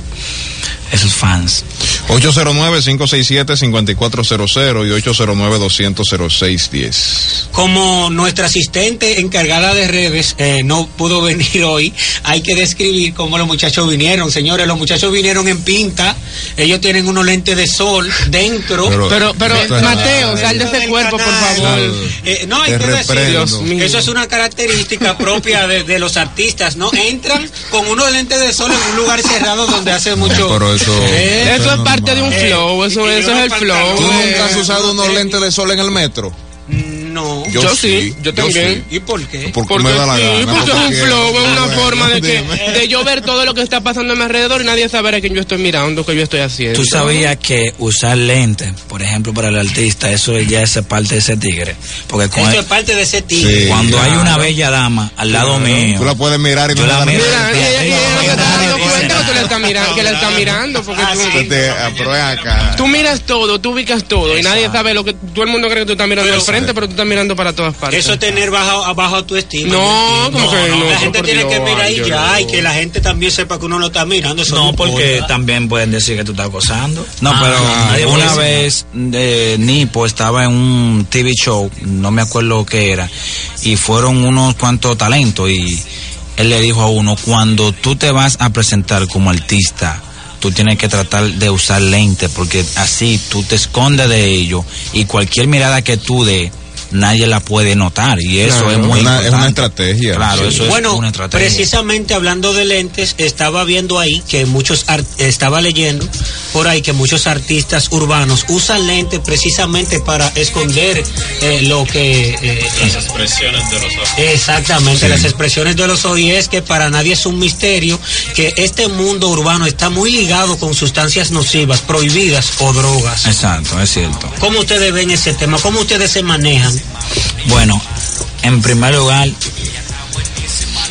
Speaker 11: esos fans.
Speaker 1: 809-567-5400 y 809-200-0610.
Speaker 2: Como nuestra asistente encargada de redes eh, no pudo venir hoy, hay que describir cómo los muchachos vinieron. Señores, los muchachos vinieron en pinta, ellos tienen unos lentes de sol dentro.
Speaker 1: Pero-
Speaker 3: Pero, Mateo, sal de ese cuerpo, por favor.
Speaker 2: Eh, no, hay
Speaker 1: Te
Speaker 2: que
Speaker 3: mío.
Speaker 2: Eso es una característica propia de, de los artistas, ¿no? Entran con unos lentes de sol en un lugar cerrado donde hace mucho...
Speaker 1: Pero eso.
Speaker 2: Eh,
Speaker 3: Eso es parte de un
Speaker 2: Eh,
Speaker 3: flow, eso, es el flow.
Speaker 1: ¿Tú nunca has usado unos lentes de sol en el metro?
Speaker 2: No, no.
Speaker 1: Yo Yo sí, sí,
Speaker 3: yo también.
Speaker 2: ¿Y por qué?
Speaker 1: Porque,
Speaker 3: Porque
Speaker 1: me da la
Speaker 3: sí,
Speaker 1: gana.
Speaker 3: porque es un flow, es una
Speaker 1: Bueno,
Speaker 3: forma de que de yo ver todo lo que está pasando a mi alrededor y nadie saber a quién yo estoy mirando, qué yo estoy haciendo.
Speaker 11: Tú sabías que usar lentes, por ejemplo, para el artista, eso ya es parte de ese tigre. Porque con
Speaker 2: Eso
Speaker 11: el-
Speaker 2: es parte de ese tigre.
Speaker 1: Sí.
Speaker 11: cuando hay
Speaker 1: claro.
Speaker 11: una bella dama al lado mío,
Speaker 1: Tú la puedes mirar y no
Speaker 11: la
Speaker 1: te
Speaker 11: miro.
Speaker 3: Mira, y ella, y ella no se está dando
Speaker 11: Dice
Speaker 3: cuenta que
Speaker 11: nada.
Speaker 3: estás mirando, porque
Speaker 2: Ah,
Speaker 3: tú,
Speaker 2: sí.
Speaker 1: Te aprueba acá.
Speaker 3: tú miras todo, tú ubicas todo y nadie sabe lo que todo el mundo cree que tú estás mirando al frente, pero tú estás mirando para todas partes.
Speaker 2: Eso es tener bajo, bajo autoestima.
Speaker 3: No, como que
Speaker 2: entiendo.
Speaker 3: no,
Speaker 2: La gente tiene que mirar y
Speaker 3: yo
Speaker 2: ya,
Speaker 3: no.
Speaker 2: y que la gente también sepa que uno lo está mirando. Eso
Speaker 11: No, porque
Speaker 2: importa.
Speaker 11: también pueden decir que tú estás acosando. No,
Speaker 2: Ah,
Speaker 11: pero una vez eh, Nipo estaba en un TV show, no me acuerdo qué era, y fueron unos cuantos talentos y él le dijo a uno, cuando tú te vas a presentar como artista, tú tienes que tratar de usar lentes porque así tú te escondes de ellos y cualquier mirada que tú des nadie la puede notar y eso
Speaker 1: Claro,
Speaker 11: es muy
Speaker 1: es una- es
Speaker 11: importante.
Speaker 1: una estrategia.
Speaker 11: Claro,
Speaker 1: Sí.
Speaker 11: eso es
Speaker 2: bueno,
Speaker 11: una estrategia.
Speaker 2: precisamente hablando de lentes, estaba viendo ahí que muchos, estaba leyendo por ahí que muchos artistas urbanos usan lentes precisamente para esconder eh, lo que... eh,
Speaker 14: Las expresiones de los ojos.
Speaker 2: Exactamente,
Speaker 1: Sí.
Speaker 2: las expresiones de los ojos y es que para nadie es un misterio que este mundo urbano está muy ligado con sustancias nocivas, prohibidas o drogas.
Speaker 11: Exacto, es cierto.
Speaker 2: ¿Cómo ustedes ven ese tema? ¿Cómo ustedes se manejan?
Speaker 11: Bueno, en primer lugar,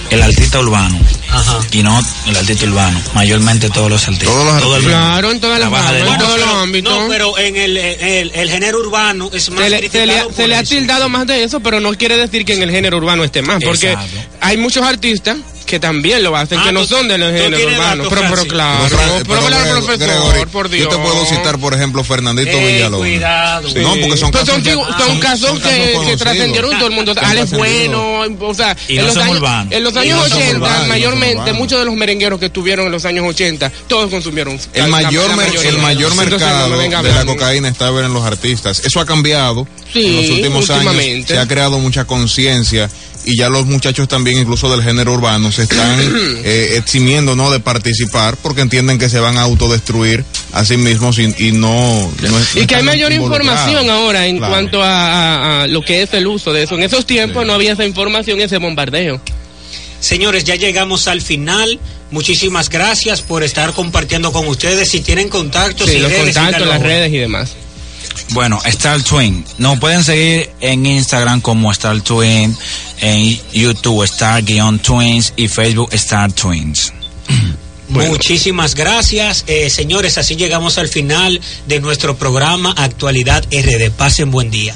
Speaker 11: el artista urbano.
Speaker 2: Ajá.
Speaker 11: Y no el artista urbano, mayormente todos los artistas.
Speaker 1: Todos los.
Speaker 3: Claro, en todas las todos los ámbitos.
Speaker 2: no, pero en el, el, el género urbano es más
Speaker 3: se le, se le se le ha tildado más de eso, pero no quiere decir que en el género urbano esté más, porque
Speaker 11: Exacto.
Speaker 3: hay muchos artistas que también lo hacen,
Speaker 2: Ah,
Speaker 3: que no
Speaker 2: tú-
Speaker 3: son del género
Speaker 2: tienes
Speaker 3: urbano.
Speaker 2: datos,
Speaker 3: Pero, pero claro,
Speaker 1: Pero, Fran-
Speaker 3: pero,
Speaker 1: pero,
Speaker 3: claro,
Speaker 1: Grego-
Speaker 3: profesor,
Speaker 1: Gregory,
Speaker 3: por Dios.
Speaker 1: Yo te puedo citar, por ejemplo, Fernandito
Speaker 2: Ey,
Speaker 1: Villalobos.
Speaker 2: cuidado.
Speaker 1: Sí. No, porque son
Speaker 3: Pues
Speaker 1: casos,
Speaker 3: son, son casos
Speaker 1: son
Speaker 3: que,
Speaker 1: casos
Speaker 3: que trascendieron todo el mundo.
Speaker 1: Son
Speaker 3: Ale
Speaker 1: trascendidos.
Speaker 3: bueno, o sea,
Speaker 11: Y
Speaker 3: en,
Speaker 11: no
Speaker 3: los
Speaker 11: son
Speaker 3: años,
Speaker 11: urbanos.
Speaker 3: en los
Speaker 11: Y
Speaker 3: años
Speaker 11: no son
Speaker 3: 80,
Speaker 1: urbanos, y no son
Speaker 3: mayormente, muchos de los merengueros que estuvieron en los años 80, todos consumieron.
Speaker 1: El
Speaker 3: la-
Speaker 1: mayor,
Speaker 3: la
Speaker 1: mer-
Speaker 3: mayoría.
Speaker 1: el mayor
Speaker 3: no
Speaker 1: mercado de la cocaína está en los artistas. Eso ha cambiado
Speaker 3: Sí,
Speaker 1: en los últimos años.
Speaker 3: últimamente.
Speaker 1: Se ha creado mucha conciencia y ya los muchachos también, incluso del género urbano, se están eh, eximiendo no de participar porque entienden que se van a autodestruir a sí mismos y, y no, no es- no
Speaker 3: Y que hay mayor información ahora en
Speaker 1: Claro.
Speaker 3: cuanto a, a- a lo que es el uso de eso. En esos tiempos no había esa información, ese bombardeo.
Speaker 2: Señores, ya llegamos al final. Muchísimas gracias por estar compartiendo con ustedes. Si tienen contactos
Speaker 3: Sí,
Speaker 2: y
Speaker 3: los
Speaker 2: redes,
Speaker 3: contactos, las redes y demás.
Speaker 11: Bueno, Star Twin. Nos pueden seguir en Instagram como Star Twin, en YouTube Star-Twins y Facebook Star Twins.
Speaker 2: Muchísimas gracias, eh, señores. Así llegamos al final de nuestro programa Actualidad RD. Pasen buen día.